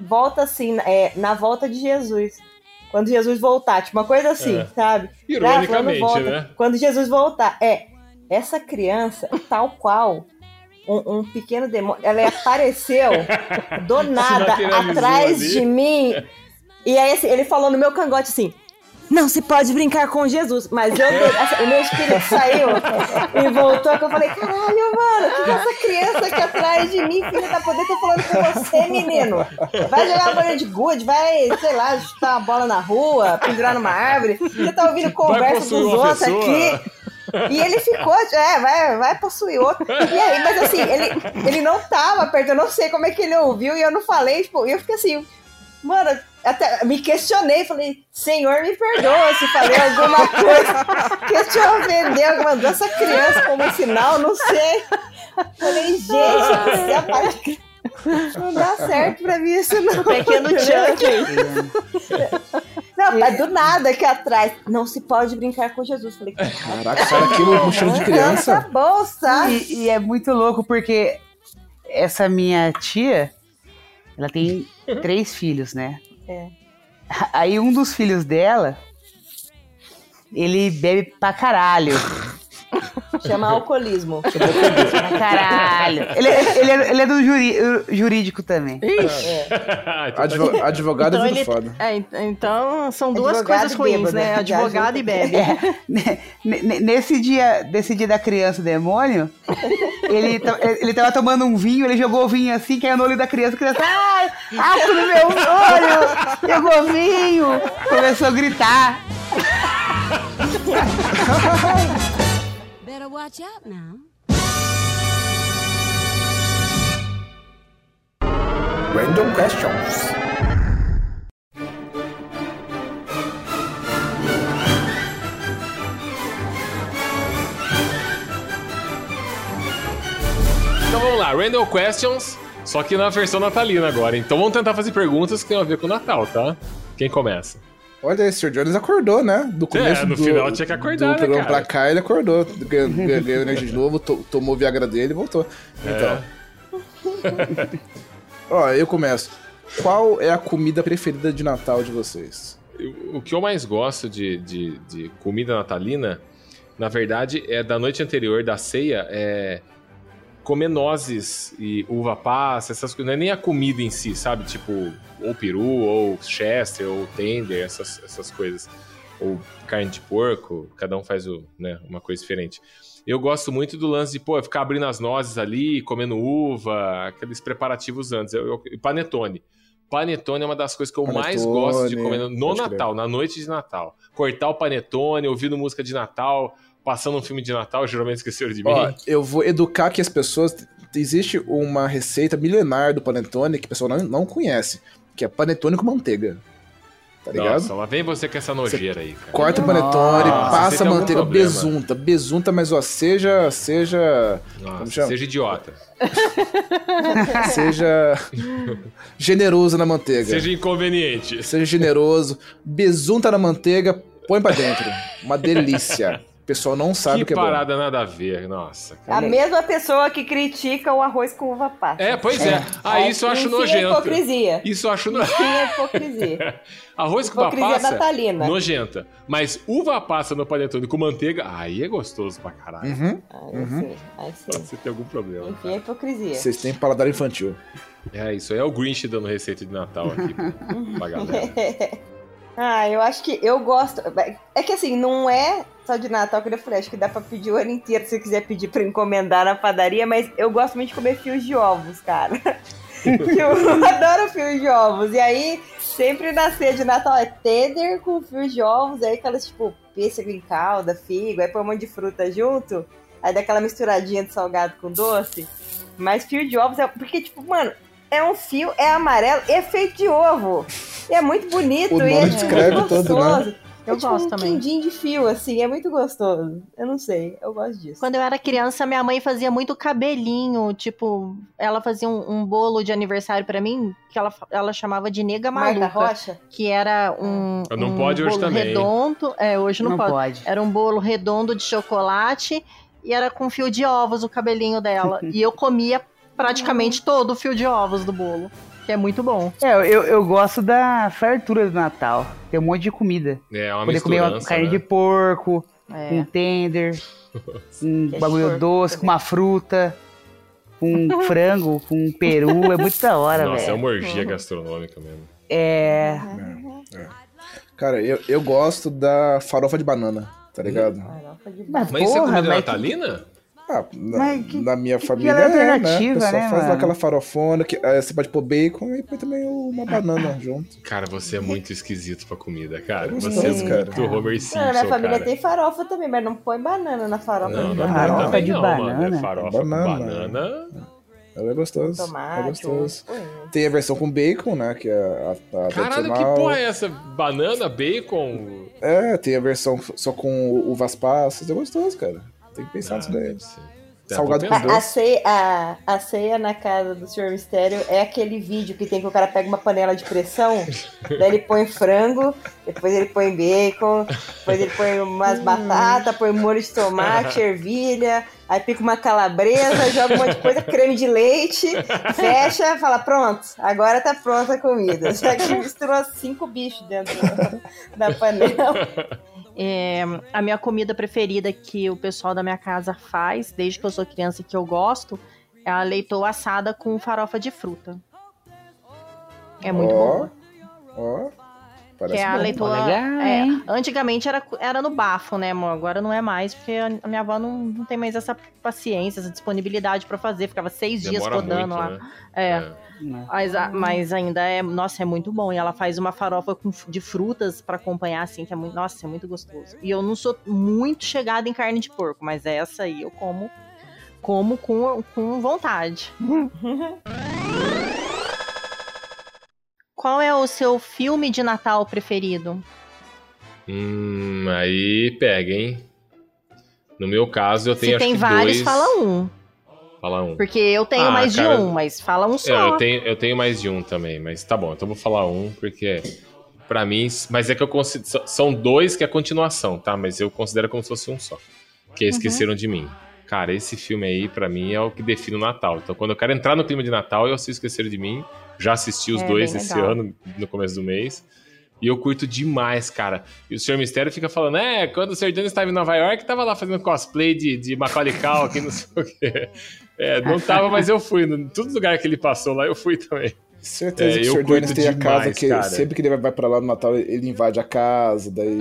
volta assim, é, na volta de Jesus. Quando Jesus voltar, tipo, uma coisa assim, É. sabe? Ironicamente, Ah, quando né? Quando Jesus voltar. É, essa criança, tal qual um, um pequeno demônio, ela apareceu do nada atrás ali. de mim. E aí assim, ele falou no meu cangote assim: não se pode brincar com Jesus. Mas eu, essa- o meu espírito saiu e voltou, que eu falei, caralho, mano, o que que essa criança aqui atrás de mim, filha da poder, tá falando com você, menino? Vai jogar uma bolinha de gude, vai, sei lá, chutar uma bola na rua, pendurar numa árvore. Você tá ouvindo conversa dos outros pessoa. aqui. E ele ficou, é, vai, vai possuir outro. E aí, mas assim, ele, ele não tava perto, eu não sei como é que ele ouviu e eu não falei, tipo, e eu fiquei assim, mano, até me questionei, falei, Senhor, me perdoa se falei alguma coisa que eu te ofendeu, mandou essa criança como sinal, não sei. Falei, gente, pai de Cristo, não dá certo pra mim isso não. Pequeno Chuck. Não, mas do nada aqui atrás, não se pode brincar com Jesus. Falei, Caraca, sai daqui no mochila de Tá criança. bom, sabe? E, e é muito louco porque essa minha tia, ela tem três filhos, né? É. Aí um dos filhos dela, ele bebe pra caralho. Chama alcoolismo. Caralho. Ele, é- ele é, ele é do juri- jurídico também. Advo- advogado Então, é muito ele- foda. é, ent- então são duas Advogado coisas ruins, bêbado, né? Advogado e bebe. É, ne- ne- nesse dia, desse dia da criança demônio, ele, ele tava tomando um vinho, ele jogou o vinho assim, caiu no olho da criança, a criança, ai, ácido no meu olho, jogou vinho, começou a gritar. Better watch out now. Random questions. Então vamos lá, Random Questions, só que na versão natalina agora. Então vamos tentar fazer perguntas que tem a ver com o Natal, tá? Quem começa? Olha aí, Sr. Jones acordou, né? Do começo É, no do, final tinha que acordar, do programa né, cara? pra cá, ele acordou. Ganhou, ganhou energia de novo, to- tomou o Viagra dele e voltou. É. Então. Ó, eu começo. Qual é a comida preferida de Natal de vocês? O que eu mais gosto de, de, de comida natalina, na verdade, é da noite anterior da ceia, é comer nozes e uva passa, essas coisas. Não é nem a comida em si, sabe? Tipo, ou peru, ou chester, ou tender, essas, essas coisas. Ou carne de porco, cada um faz o, né, uma coisa diferente. Eu gosto muito do lance de, pô, ficar abrindo as nozes ali, comendo uva, aqueles preparativos antes. Eu, eu- panetone. Panetone é uma das coisas que eu mais Panetone, gosto de comer no pode crer. Natal, na noite de Natal. Cortar o panetone, ouvindo música de Natal, passando um filme de Natal, geralmente esqueceram de mim. Ó, eu vou educar aqui as pessoas. Existe uma receita milenar do panetone que o pessoal não, não conhece, que é panetone com manteiga. Tá ligado? Nossa, lá vem você com essa nojeira aí, cara. Corta o panetone, Nossa, você passa tem algum manteiga, besunta, besunta, mas ó, seja, seja, Nossa, seja idiota. seja generoso na manteiga. Seja inconveniente. Seja generoso, besunta na manteiga, põe pra dentro. Uma delícia. O pessoal não sabe que o que é bom. parada nada a ver, nossa. A mesma pessoa que critica o arroz com uva passa. É, pois é. Ah, isso eu acho Enfim, é nojento. hipocrisia. Isso eu acho nojento. é hipocrisia. Arroz com uva Hipocrisia passa, natalina. nojenta. Mas uva passa no panetone com manteiga, aí é gostoso pra caralho. Uhum. Aí Uhum. sim, aí sim. Você tem algum problema. Enfim, é hipocrisia. Vocês têm paladar infantil. É isso, aí é o Grinch dando receita de Natal aqui pra galera. ah, eu acho que eu gosto. É que assim, não é só de Natal que eu falei, acho que dá pra pedir o ano inteiro se você quiser pedir pra encomendar na padaria, mas eu gosto muito de comer fios de ovos, cara. eu adoro fios de ovos. E aí, sempre na ceia de Natal é tender com fios de ovos, aí aquelas tipo pêssego em calda, figo, aí põe um monte de fruta junto, aí dá aquela misturadinha de salgado com doce. Mas fio de ovos é. Porque, tipo, mano, é um fio, é amarelo, e é feito de ovo. E é muito bonito O e é descreve muito tudo, né? Eu é tipo gosto um também. quindim de fio, assim, é muito gostoso. Eu não sei, eu gosto disso. Quando eu era criança, minha mãe fazia muito cabelinho, tipo, ela fazia um, um bolo de aniversário pra mim que ela, ela chamava de nega Marta maluca, Rocha? que era um, Não um pode hoje bolo também, redondo, é, hoje não, Não pode. pode. Era um bolo redondo de chocolate e era com fio de ovos o cabelinho dela. e eu comia praticamente todo o fio de ovos do bolo, que é muito bom. É, eu, eu gosto da fartura do Natal. Tem um monte de comida. É uma Poder comer uma carne né? de porco, É. com tender, um Queijo bagulho porco doce, também. com uma fruta, com frango, com um peru. É muito da hora, Nossa, é velho. uma orgia gastronômica mesmo. É. Cara, eu, eu gosto da farofa de banana, tá ligado? Farofa de Mas, Mas isso é porra, comida mas que- natalina? Ah, na, Mas que- na minha que família ela é é, né? Pessoal né, faz lá mano? aquela farofona, que, aí você pode pôr bacon e põe também uma banana junto. Cara, você é muito esquisito pra comida, cara. É Você é cara. muito Homer Simpson, Não, minha família cara. tem farofa também, mas não põe banana na farofa Não, de não, banana. Farofa também de não, mano. banana. É farofa Banana. com banana. Ela é gostoso. Tomate, é gostoso. Tem a versão com bacon, né? Que é a, a Caralho, que porra é essa? Banana, bacon? É, tem a versão só com uvas passas. É gostoso, cara. Tem que pensar nisso Ah, daí. ser. Dá Salgado com. A, a ceia, a, a ceia na casa do Sr. Mistério é aquele vídeo que tem que o cara pega uma panela de pressão, daí ele põe frango, depois ele põe bacon, depois ele põe umas batatas, põe molho de tomate, ervilha, aí pica uma calabresa, joga um monte de coisa, creme de leite, fecha, fala, pronto, agora tá pronta a comida. Só que misturou cinco bichos dentro da panela. É, a minha comida preferida que o pessoal da minha casa faz, desde que eu sou criança e que eu gosto, é a leitoa assada com farofa de fruta. É muito Ó, boa. Ó, Que parece é a. Legal, é, antigamente era, era no bafo, né, amor? Agora não é mais, porque a minha avó não, não tem mais essa paciência, essa disponibilidade pra fazer. Ficava seis dias Demora rodando muito, lá. né? É. Mas, a- mas ainda é, nossa, é muito bom. E ela faz uma farofa com, de frutas pra acompanhar, assim, que é muito, nossa, é muito gostoso. E eu não sou muito chegada em carne de porco, mas essa aí eu como, como com, com vontade. Qual é o seu filme de Natal preferido? Hum, aí pega, hein? No meu caso, eu tenho Se acho tem vários, dois... fala um. Fala um. Porque eu tenho Ah, mais cara, de um, mas fala um É, só. eu, tenho, eu tenho mais de um também, mas tá bom, então eu vou falar um, porque pra mim. Mas é que eu considero. São dois que é continuação, tá? Mas eu considero como se fosse um só. Que é Uhum. Esqueceram de Mim. Cara, esse filme aí, pra mim, é o que define o Natal. Então, quando eu quero entrar no clima de Natal, eu assisto Esqueceram de Mim. Já assisti os É, dois esse legal. ano, no começo do mês. E eu curto demais, cara. E o Sr. Mistério fica falando, é, quando o Sr. Jones estava em Nova York, tava lá fazendo cosplay de, de Macaulay Culkin, não sei o quê. É, não tava, mas eu fui. Em todo lugar que ele passou lá, eu fui também. Certeza É, que eu o Sr. Curto tem a casa que cara. sempre que ele vai pra lá no Natal, ele invade a casa, daí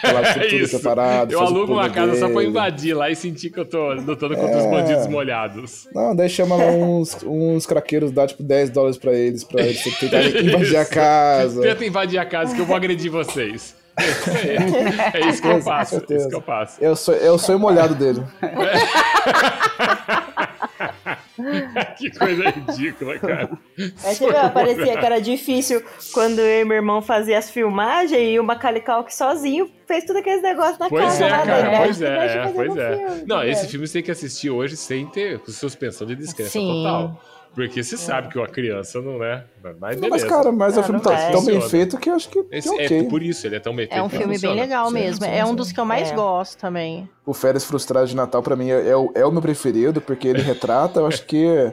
tá lá tudo, tudo Isso. preparado. Eu alugo uma casa só pra dele. invadir lá e sentir que eu tô lutando contra os É. bandidos molhados. Não, daí chama lá uns, uns craqueiros, dá tipo 10 dólares pra eles, pra eles tentarem invadir a casa. Tenta invadir a casa que eu vou agredir vocês. É. É isso que eu faço. É isso que eu faço. É sonho, é o sonho molhado dele. que coisa ridícula, cara. Aí você viu, parecia que era difícil quando eu e meu irmão fazia as filmagens e o Macaulay Culkin sozinho fez tudo aqueles negócios na Pois casa é, lá cara, dele. pois é, é, pois é. filme, Não, né? esse filme você tem que assistir hoje sem ter suspensão de descrença Sim. total. Porque você sabe que uma criança não é. Mas Não, mas, cara, mas o Ah, filme tá vai. tão bem feito que eu acho que, que Esse- ok. É por isso, ele é tão bem É um feito filme bem legal Sim, mesmo. sim, É um sim. dos que eu mais É. gosto também. O Férias Frustradas de Natal, pra mim, é, é o, é o meu preferido, porque ele retrata, eu acho que.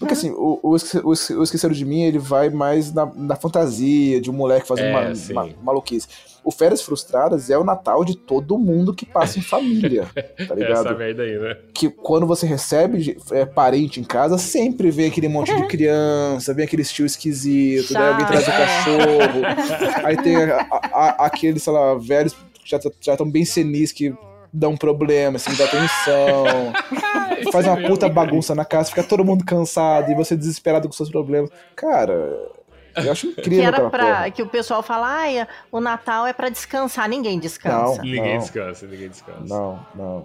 Porque assim, o, o, o Esque- o Esqueceram de Mim, ele vai mais na, na fantasia de um moleque fazendo É, uma, uma maluquice. O Férias Frustradas é o Natal de todo mundo que passa em família, tá Essa ligado? merda aí, né? Que quando você recebe é, parente em casa, sempre vem aquele monte de criança, vem aquele tio esquisito, daí alguém traz o cachorro, aí tem a- a- aqueles, sei lá, velhos que já estão bem senis que dão problema, assim, dá atenção. faz uma puta bagunça na casa, fica todo mundo cansado e você desesperado com seus problemas. Cara, eu acho Que incrível era aquela pra. porra. Que o pessoal fala, ai, o Natal é pra descansar. Ninguém descansa. Ninguém Não. descansa, ninguém descansa. Não, não.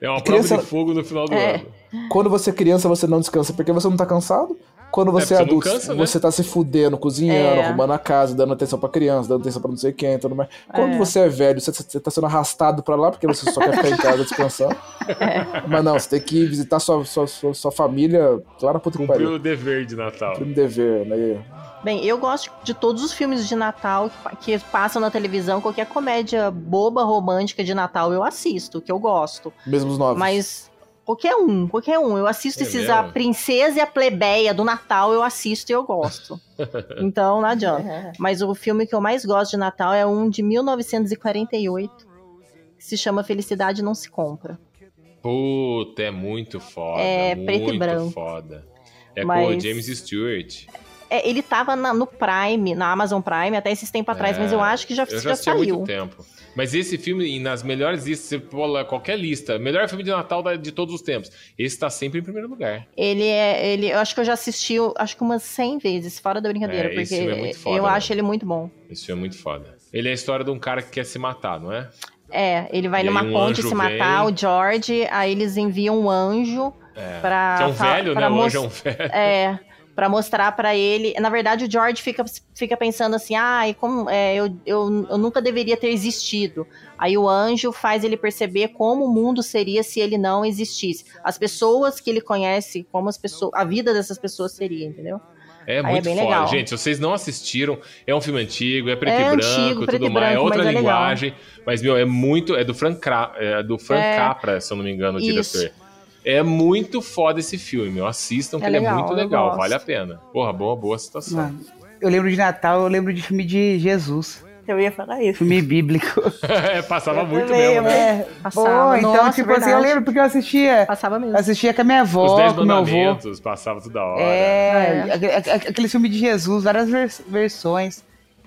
É uma Criança- prova de fogo no final do É. ano. Quando você é criança, você não descansa porque você não tá cansado. Quando você é, você não adulto, cansa, né? você tá se fudendo, cozinhando, É. arrumando a casa, dando atenção pra criança, dando atenção pra não sei quem, tudo mais. Quando É. você é velho, você, você tá sendo arrastado pra lá porque você só quer ficar em casa descansando. É. Mas não, você tem que visitar sua, sua, sua, sua família lá na puta que Cumpriu pariu. o dever de Natal. Primo dever, né? Bem, eu gosto de todos os filmes de Natal que, que passam na televisão. Qualquer comédia boba, romântica de Natal eu assisto, que eu gosto. Mesmo os novos. Mas qualquer um, qualquer um. Eu assisto É esses A mesmo? Princesa e a Plebeia do Natal, eu assisto e eu gosto. então, não adianta. Mas o filme que eu mais gosto de Natal é um de 1948, que se chama Felicidade Não Se Compra. Puta, é muito foda. É, muito preto e branco. foda. É com o Mas- James Stewart. é, ele tava na- no Prime, na Amazon Prime, até esses tempos atrás, mas eu acho que já, É, eu já, há saiu. muito tempo. Mas esse filme, nas melhores listas, você pula qualquer lista, melhor filme de Natal de todos os tempos. Esse tá sempre em primeiro lugar. Ele é. Ele, eu acho que eu já assisti, acho que umas 100 vezes, fora da brincadeira, É, porque é muito foda, eu né? acho ele muito bom. Esse filme é muito foda. Ele é a história de um cara que quer se matar, não é? É, ele vai E numa um ponte se matar, vem. o George, aí eles enviam um anjo É. pra. que é um velho, pra né? O anjo é um velho. É, pra mostrar pra ele. Na verdade, o George fica, fica pensando assim: ah, como, é, eu, eu, eu nunca deveria ter existido. Aí o anjo faz ele perceber como o mundo seria se ele não existisse. As pessoas que ele conhece, como as pessoas. A vida dessas pessoas seria, entendeu? É Aí é muito bem foda. legal. Gente, se vocês não assistiram, é um filme antigo, é preto É e branco, antigo, preto tudo e mais, é branco, outra mas é linguagem. Mas, meu, é muito. É do Frank, Cra- é do Frank É. Capra, se eu não me engano, o Isso. É muito foda esse filme. Assistam, que É ele é legal, muito legal, vale a pena. Porra, boa, boa situação. Mano, eu lembro de Natal, eu lembro de filme de Jesus. Eu ia falar isso. Filme bíblico. é, passava Eu muito também, mesmo, né? É, Passava. pô, então, Nossa, tipo assim, eu verdade. lembro porque eu assistia. Passava mesmo. Assistia com a minha avó, Os Dez com meu avô. Mandamentos, passava toda hora. É, aque- aquele filme de Jesus, várias vers- versões.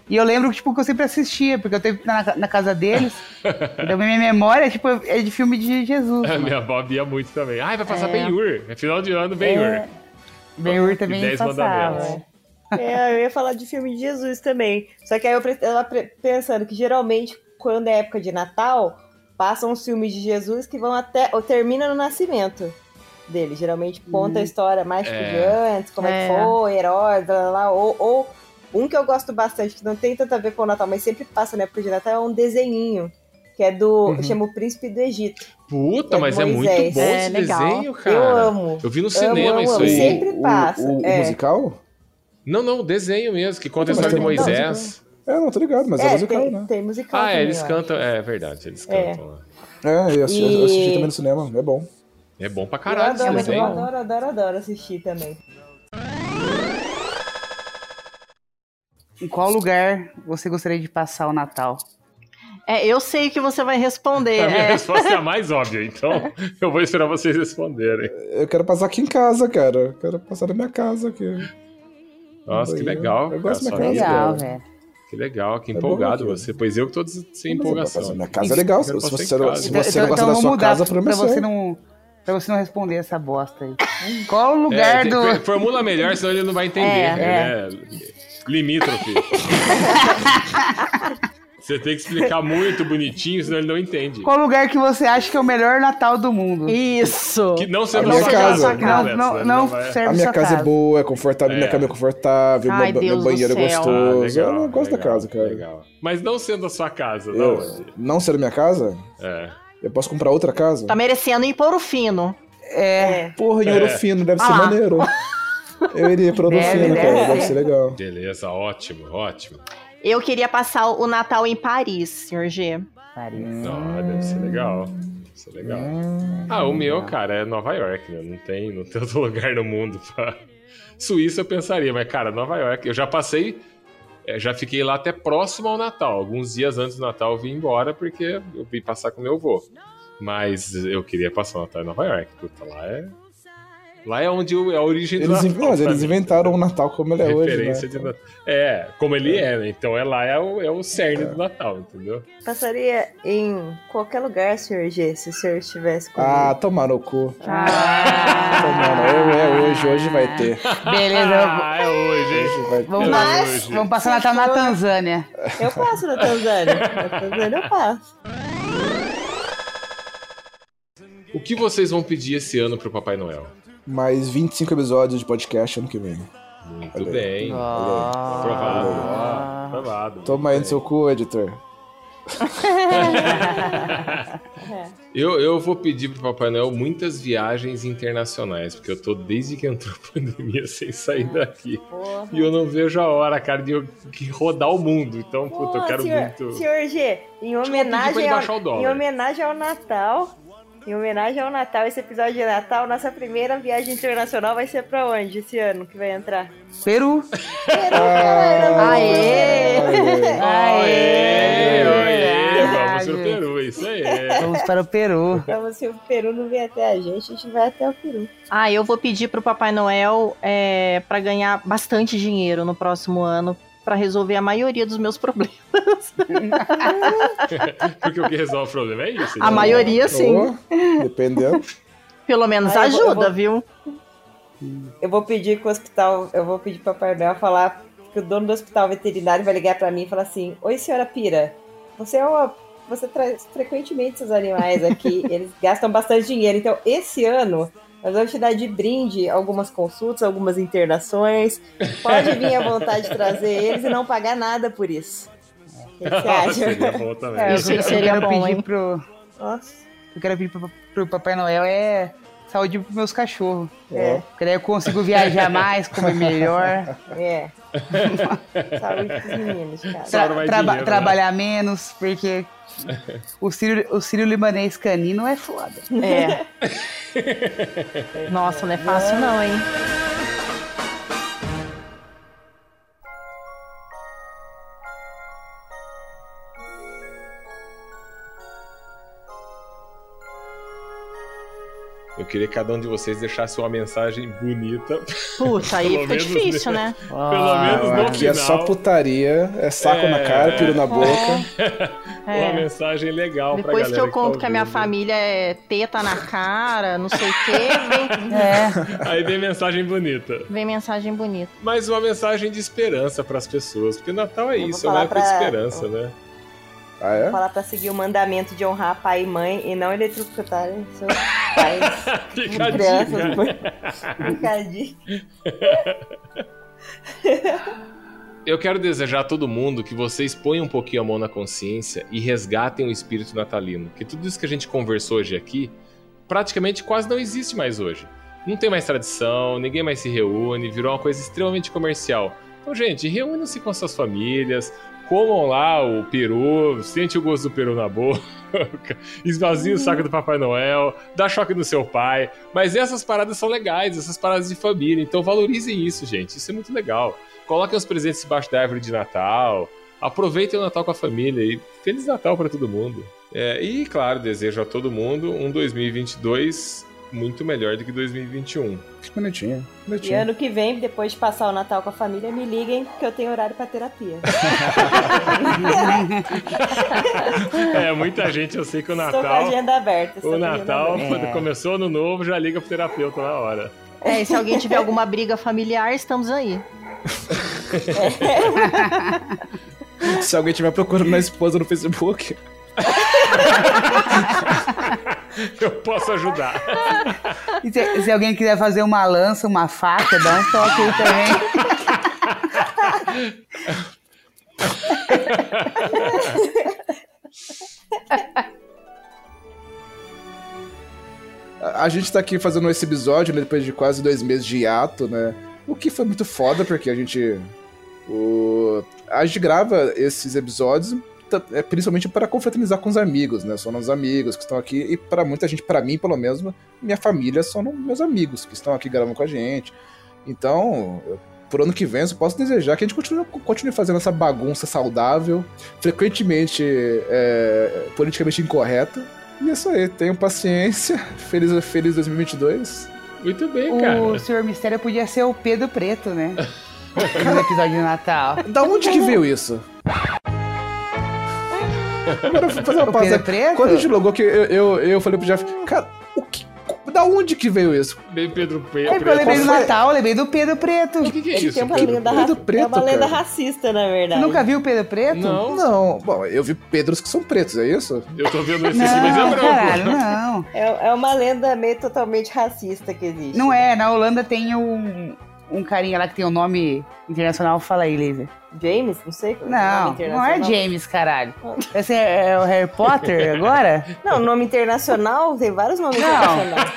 E eu lembro tipo, que eu sempre assistia, porque eu teve na, na casa deles. então minha memória tipo, é de filme de Jesus. A mano. minha avó via muito também. Ai, vai passar É. Ben-Hur. É final de ano, Ben-Hur. É. Ben-Hur também Dez passava. Mandamentos. É, eu ia falar de filme de Jesus também. Só que aí eu tava pensando que geralmente, quando é época de Natal, passam os filmes de Jesus que vão até. ou termina no nascimento dele. Geralmente conta a história mais É. de antes, como é, É. que foi, heróis, lá, lá, lá. Ou, ou um que eu gosto bastante, que não tem tanto a ver com o Natal, mas sempre passa na época de Natal, é um desenhinho. Que é do. Uhum. chama O Príncipe do Egito. Puta, É mas é muito Moisés. bom É, esse legal. desenho, cara. Eu amo. Eu vi no cinema amo, isso amo. aí. Sempre passa, O, o é. musical? Não, não, o desenho mesmo, que conta a história de tem- não, Moisés. É, não, tô ligado, mas é, É, musical, tem, né? tem musical. Ah, é, também, eles eu cantam. É verdade, eles É. cantam lá. É, eu assisti, eu assisti E- também no cinema, é bom. É bom pra Eu caralho esse adoro, eu desenho. adoro, adoro, adoro assistir também. Em qual lugar você gostaria de passar o Natal? É, eu sei o que você vai responder. A minha é. resposta é a mais óbvia, então eu vou esperar vocês responderem. Eu quero passar aqui em casa, cara. Eu quero passar na minha casa aqui. Nossa, que legal. eu gosto cara, da minha sua casa. Legal. Que legal, que É bom empolgado aqui. você. Pois eu que tô des- sem Mas empolgação. Minha casa é legal. Se você, se você Então- não então gosta eu da vou sua mudar casa, pra problema você seu. não Pra você não responder essa bosta aí. Qual o É, lugar te- do. Formula melhor, senão ele não vai entender. É, né? Limítrofe. Você tem que explicar muito bonitinho, senão ele não entende. Qual lugar que você acha que é o melhor Natal do mundo? Isso! Que não sendo A minha sua casa. casa. Não, não, não vai- serve A minha sua casa é boa, é confortável, minha É. cama é confortável, Ai, meu, meu banheiro é céu. Ah, gostoso. legal, eu gosto da legal, casa, cara. Legal. Mas não sendo a sua casa, da Eu, onde? não ser minha casa, É. eu posso comprar outra casa? Tá merecendo ir por o fino. É. Porra, em É. Ouro Fino, deve Ah ser maneiro. Eu iria pra Ouro Deve, Fino, cara, deve. deve ser legal. Beleza, ótimo, ótimo. Eu queria passar o Natal em Paris, senhor G. Paris. Não, deve ser legal. Deve ser legal. Ah, o meu, cara, é Nova York, né? Não tem, não tem outro lugar no mundo pra. Suíça eu pensaria, mas, cara, Nova York, eu já passei. eh, Já fiquei lá até próximo ao Natal. Alguns dias antes do Natal eu vim embora porque eu vim passar com meu avô. Mas eu queria passar o Natal em Nova York. Puta, lá é. Lá é onde é a origem do Eles, Natal. in- não, mas eles inventaram o Natal como ele é hoje, né? Referência de Natal. É, como ele é, né? Então é lá é o, é o cerne do Natal, entendeu? Passaria em qualquer lugar, Sr. G, se o senhor estivesse comigo. Ah, tomar no cu. Ah, Tomar no... É hoje, hoje vai ter. beleza. Ah, é hoje? Hoje vai ter. Vamos, Mas- hoje. vamos passar Natal na Tanzânia. Eu passo na Tanzânia. na Tanzânia eu passo. O que vocês vão pedir esse ano pro Papai Noel? Mais 25 episódios de podcast ano que vem. Muito Olha bem. Ah. Aprovado. Aprovado. Toma aí no seu cu, editor. Eu, eu vou pedir pro Papai Noel muitas viagens internacionais, porque eu tô desde que entrou a pandemia sem sair daqui. Porra. E eu não vejo a hora, cara, de eu rodar o mundo. Então, puta, eu quero senhor, muito. senhor G, em homenagem, ao, em homenagem ao Natal, em homenagem ao Natal, esse episódio de Natal, nossa primeira viagem internacional vai ser pra onde esse ano que vai entrar? Peru. Ah, Aê! Aê, aê, Aê, vamos pro. Peru, Isso aí. Vamos para o Peru. Então, se o Peru não vier até a gente, a gente vai até o Peru. Ah, eu vou pedir pro Papai Noel é, para ganhar bastante dinheiro no próximo ano para resolver a maioria dos meus problemas. Porque o que resolve o problema é isso. A né? maioria, sim. Dependendo. Pelo menos Ah, eu vou- eu ajuda, vou- viu? Eu vou pedir que o hospital, eu vou pedir pro Papai Noel falar que o dono do hospital veterinário vai ligar pra mim e falar assim: Oi, senhora Pira, você é uma. Você traz frequentemente seus animais aqui, eles gastam bastante dinheiro. Então, esse ano, nós vamos te dar de brinde algumas consultas, algumas internações. Pode vir à vontade de trazer eles e não pagar nada por isso. O que você acha? Seria bom também. É, Isso eu, eu seria quero bom, pedir hein? pro. Nossa. Eu quero pedir pro, pro Papai Noel é saúde pros meus cachorros. É. Porque daí eu consigo viajar mais, comer melhor, É. Saúde pros meninos, cara. tra- traba- dinheiro, né? trabalhar menos, porque o Sírio, o Sírio libanês canino é foda. É. Nossa, não é fácil não, hein? Eu queria que cada um de vocês deixasse uma mensagem bonita. Puta, aí fica menos, difícil, né? né? Pelo menos no Aqui é final. só putaria, é saco na É. cara, piro na boca. Uma É. mensagem legal pra Depois galera que eu conto tá que a minha família é teta na cara, não sei o quê, vem, É. Aí vem mensagem bonita. vem mensagem bonita. Mas uma mensagem de esperança pras pessoas. Porque Natal é Eu isso, é uma época de pra- esperança, né? Ah, é? Falar pra seguir o mandamento de honrar pai e mãe e não eletrocutarem seus pais. Fica a crianças. dica. Fica a dica. Eu quero desejar a todo mundo que vocês ponham um pouquinho a mão na consciência e resgatem o espírito natalino. Que tudo isso que a gente conversou hoje aqui, praticamente quase não existe mais hoje. Não tem mais tradição, ninguém mais se reúne, virou uma coisa extremamente comercial. Então, gente, reúnam-se com suas famílias, comam lá o peru, sente o gosto do peru na boca, esvazie o saco do Papai Noel, dá choque no seu pai. Mas essas paradas são legais, essas paradas de família. Então valorizem isso, gente. Isso é muito legal. Coloquem os presentes debaixo da árvore de Natal. Aproveitem o Natal com a família e Feliz Natal para todo mundo. É, e, claro, desejo a todo mundo um 2022 muito melhor do que 2021. Que bonitinho. E bonitinho. ano que vem, depois de passar o Natal com a família, me liguem que eu tenho horário pra terapia. É, muita gente, eu sei que o Estou com a Natal. agenda aberta. O a Natal, aberta. quando começou ano novo, já liga pro terapeuta na hora. É, e se alguém tiver alguma briga familiar, estamos aí. Se alguém estiver procurando a esposa no Facebook, Eu posso ajudar. E se, se alguém quiser fazer uma lança, uma faca, dá um toque aí também. a, gente tá aqui fazendo esse episódio, né, depois de quase dois meses de hiato, né? O que foi muito foda, porque a gente. O, a gente grava esses episódios é, principalmente para confraternizar com os amigos, né? São os amigos que estão aqui, e para muita gente, para mim pelo menos, minha família são meus amigos que estão aqui gravando com a gente. Então, eu- por ano que vem, eu só posso desejar que a gente continue, continue fazendo essa bagunça saudável, frequentemente é, politicamente incorreta. E é isso aí, tenham paciência. Feliz, feliz 2022. Muito bem, cara. O Senhor Mistério podia ser o Pedro Preto, né? No episódio de Natal. Da onde que veio isso? Agora eu vou fazer uma pausa. Pedro Preto? Quando a gente logou que eu, eu, eu falei pro Jeff, cara, o que, da onde que veio isso? Bem, Pedro Pe- É porque eu lembrei do? Natal, eu lembrei do Pedro Preto. O que, que é isso? tem uma Pedro lenda, Pedro Preto, é uma lenda cara. racista, na Você verdade. nunca viu o Pedro Preto? Não, Não, bom, eu vi Pedros que são pretos, é isso? eu tô vendo esse aqui, mas é Não, branco. caralho, não. É, é uma lenda meio totalmente racista que existe. Não é, na Holanda tem um, um carinha lá que tem o um nome internacional, fala aí, Laser. James? Não sei. é Não, nome não é. James, caralho. Esse é, é o Harry Potter agora? Não, nome internacional, tem vários nomes Não. internacionais.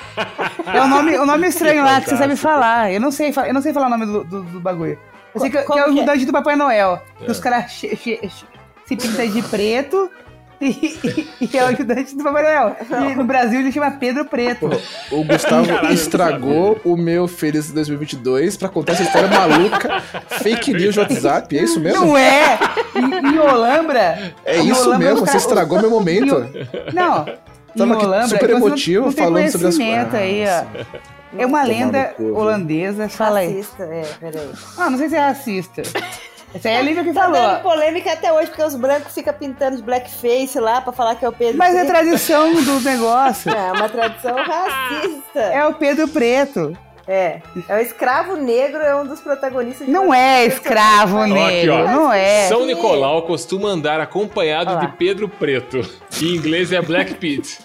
É o nome, o nome estranho lá que você sabe falar. Eu não sei, eu não sei falar o nome do, do, do bagulho. Eu sei que, que é o que é? mudante do Papai Noel. Que os caras se pintam de preto E, e- e é o ajudante do Papai Noel. E no Brasil ele chama Pedro Preto. O Gustavo Caralho, estragou o meu Feliz 2022 pra contar essa história maluca, fake news de WhatsApp, é isso mesmo? Não é! Em, em Olambra. É em isso Olambra, mesmo, os você caras- estragou meu momento. Não. Tava em aqui Olambra, super não- emotivo não tem falando sobre as conhecimento aí, ó. É uma lenda no holandesa, fala aí. Racista, é, peraí. Ah, não sei se é racista. Essa aí é a Lívia que Tá falou. dando polêmica até hoje, porque os brancos ficam pintando de blackface lá pra falar que é o Pedro Mas é Preto. tradição do negócio. É uma tradição racista. É o Pedro Preto. É. É o escravo negro, é um dos protagonistas. de Não é escravo aqui, negro, ó. não é. São Nicolau costuma andar acompanhado de Pedro Preto. Em inglês é Black Pete.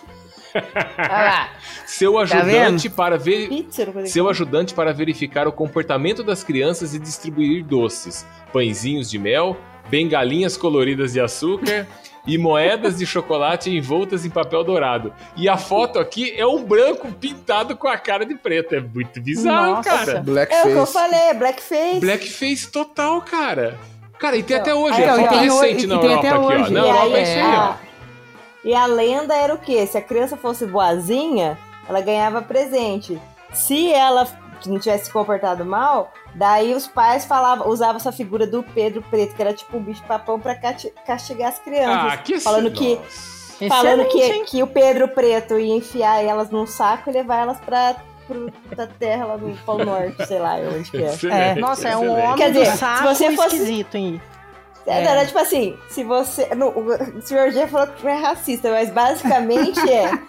Olha lá. Seu Tá ajudante para ver. Seu ajudante para verificar o comportamento das crianças e distribuir doces, pãezinhos de mel, bengalinhas coloridas de açúcar e moedas de chocolate envoltas em papel dourado. E a foto aqui é um branco pintado com a cara de preto. É muito bizarro, Nossa. cara. É o que eu Blackface. falei, é blackface. Blackface total, cara. Cara, e tem Então, até hoje. aí, é foto tem recente na Europa até aqui, ó. hoje. Na E Europa aí, é isso aí, a- ó. E a lenda era o quê? Se a criança fosse boazinha, ela ganhava presente. Se ela não tivesse se comportado mal, daí os pais falavam, usavam essa figura do Pedro Preto, que era tipo um bicho papão pra cati- castigar as crianças. Ah, que falando que Nossa. falando Excelente, que, que o Pedro Preto ia enfiar elas num saco e levar elas pra, pro, pra terra lá do Polo Norte, sei lá onde que é. Excelente, Nossa, é um homem Quer do dizer, se saco você fosse- esquisito, hein? É, não, era tipo assim, se você. no- o senhor G falou que não é racista, mas basicamente é.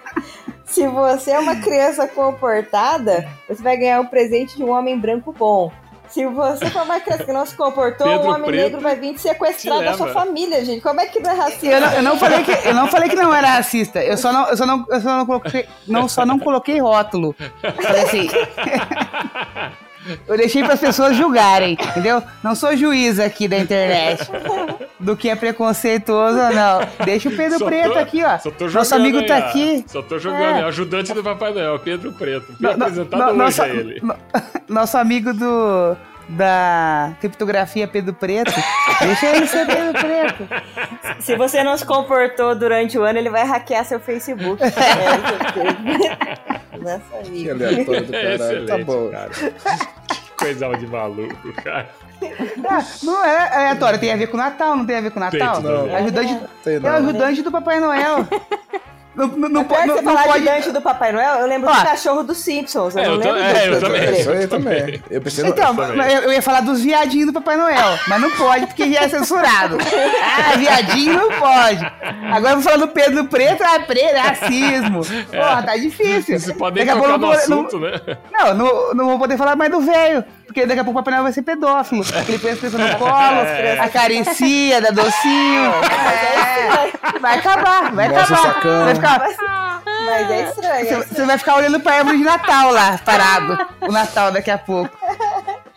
Se você é uma criança comportada, você vai ganhar um presente de um homem branco bom. Se você for uma criança que não se comportou, Pedro um homem Preto negro vai vir te sequestrar te da sua família, gente. Como é que não é racista? Eu não, eu não falei que, eu não falei que não era racista. Eu só não, eu só não, eu só não coloquei, não, só não coloquei rótulo. Falei assim. Eu deixei para as pessoas julgarem, entendeu? Não sou juiz aqui da internet do que é preconceituoso ou não. Deixa o Pedro Só Preto tô- aqui, ó. Nosso amigo aí, tá aqui. Só tô jogando, É. ajudante do Papai Noel, Pedro Preto. Fui No- apresentado no- hoje nosso, a ele. no- nosso amigo do da criptografia Pedro Preto. Deixa ele ser Pedro Preto. Se você não se comportou durante o ano, ele vai hackear seu Facebook. É, Nessa Que aleatório do É caralho. Tá bom. cara. Que coisa de maluco, cara. Ah, não é aleatório, tem a ver com o Natal, não tem a ver com o Tem Natal? a ver. É ajudante, Tem é o não. ajudante do Papai Noel. Não, não, não, Apesar de po- você não, não falar pode. gigante do Papai Noel, eu lembro Ó. do cachorro dos Simpsons. Eu É, não eu tô- lembro é, do eu também. Isso aí também. Eu pensei no... Então, eu, eu ia falar dos viadinhos do Papai Noel, mas não pode porque já é censurado. Ah, viadinho não pode. Agora eu vou falar do Pedro Preto, ah, preto, racismo. Porra, tá difícil. Vocês podem Daqui a pouco no eu assunto, né? Não, não, não vou poder falar mais do velho, porque daqui a pouco o Papai Noel vai ser pedófilo. Ele põe as pessoas no colo, É. acaricia, dá docinho. É, vai acabar, vai o acabar. sacão. Vai ficar, Mas é estranho. é você, estranho. você vai ficar olhando pra árvore de Natal lá, parado. O Natal daqui a pouco.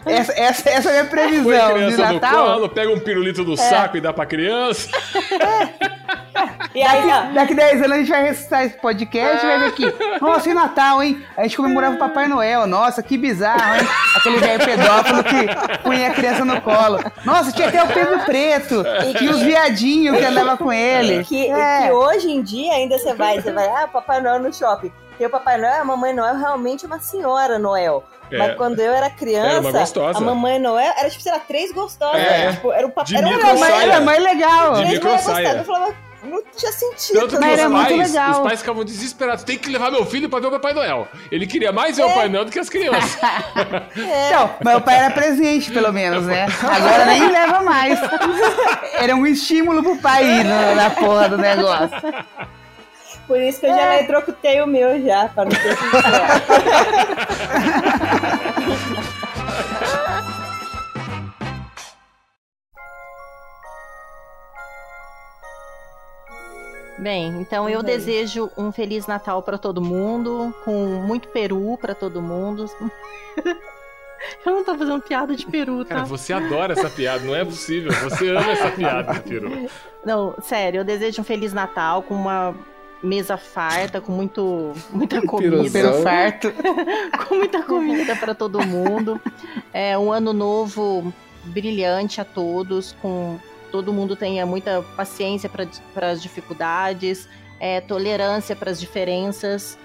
Essa, essa, essa é a minha Põe a previsão de criança no Natal. colo, pega um pirulito do saco e dá pra criança. E aí, ó, Daqui 10 anos a gente vai ressuscitar esse podcast e vai ver aqui. Nossa, e Natal, hein? A gente comemorava o Papai Noel. Nossa, que bizarro, hein? Aquele velho pedófilo que punha a criança no colo. Nossa, tinha até o Pedro Preto. E os viadinhos que andava com ele. que, É. que hoje em dia ainda você vai, você vai, ah, Papai Noel no shopping. Porque o Papai Noel, a Mamãe Noel realmente é uma senhora Noel. É. Mas quando eu era criança, Era uma gostosa. a Mamãe Noel era tipo, sei lá, três gostosas. É. Tipo, era o papai. Era Era era mais legal. De três saia. gostosas. Eu falava, não tinha sentido. Tanto que Mas os era muito pais, legal. os pais ficavam desesperados. Tem que levar meu filho pra ver o Papai Noel. Ele queria mais ver o Papai Noel do que as crianças. Então, mas o pai era presente, pelo menos, né? Agora nem leva mais. Era um estímulo pro pai ir na, na porra do negócio. Por isso que eu já eletrocutei o meu já, pra não ter que Bem, então eu bem. desejo um feliz Natal pra todo mundo, com muito peru pra todo mundo. eu não tô fazendo piada de peru, tá? Cara, você adora essa piada, não é possível. Você ama essa piada, Piru. Não, sério, eu desejo um feliz Natal com uma mesa farta, com muito muita comida, Pelo Não. farto. com muita comida pra todo mundo. É um ano novo brilhante a todos, com todo mundo tenha muita paciência para as dificuldades, é, tolerância para as diferenças,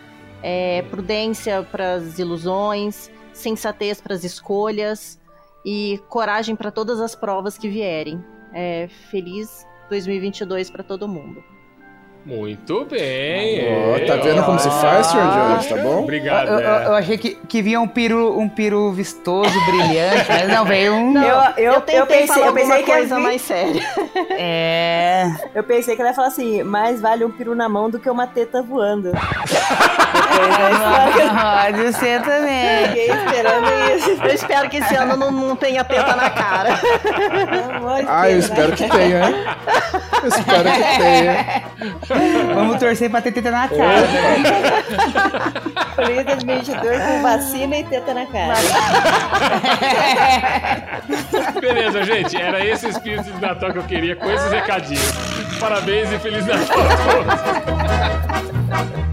é, prudência para as ilusões, sensatez para as escolhas e coragem para todas as provas que vierem. É, feliz 2022 para todo mundo. Muito bem. É, tá vendo como se faz, Sr. Jones? Tá bom? Obrigado. Eu, eu- é. eu achei que, que vinha um piru, um piru vistoso, brilhante, mas não, veio um. Não, Eu- eu- eu tentei eu pensei- falar eu pensei alguma que coisa vir- mais séria. É. Eu pensei que ela ia falar assim, mais vale um peru na mão do que uma teta voando. Pode ser também. Fiquei esperando isso. Eu espero que esse ano não, não tenha teta na cara. Ah, eu espero que tenha, hein? Eu espero que tenha. Vamos torcer pra ter teta na cara. Feliz 2022 com vacina e teta na cara. Beleza, gente. Era esse espírito de Natal que eu queria com esses recadinhos. Parabéns e Feliz Natal a todos.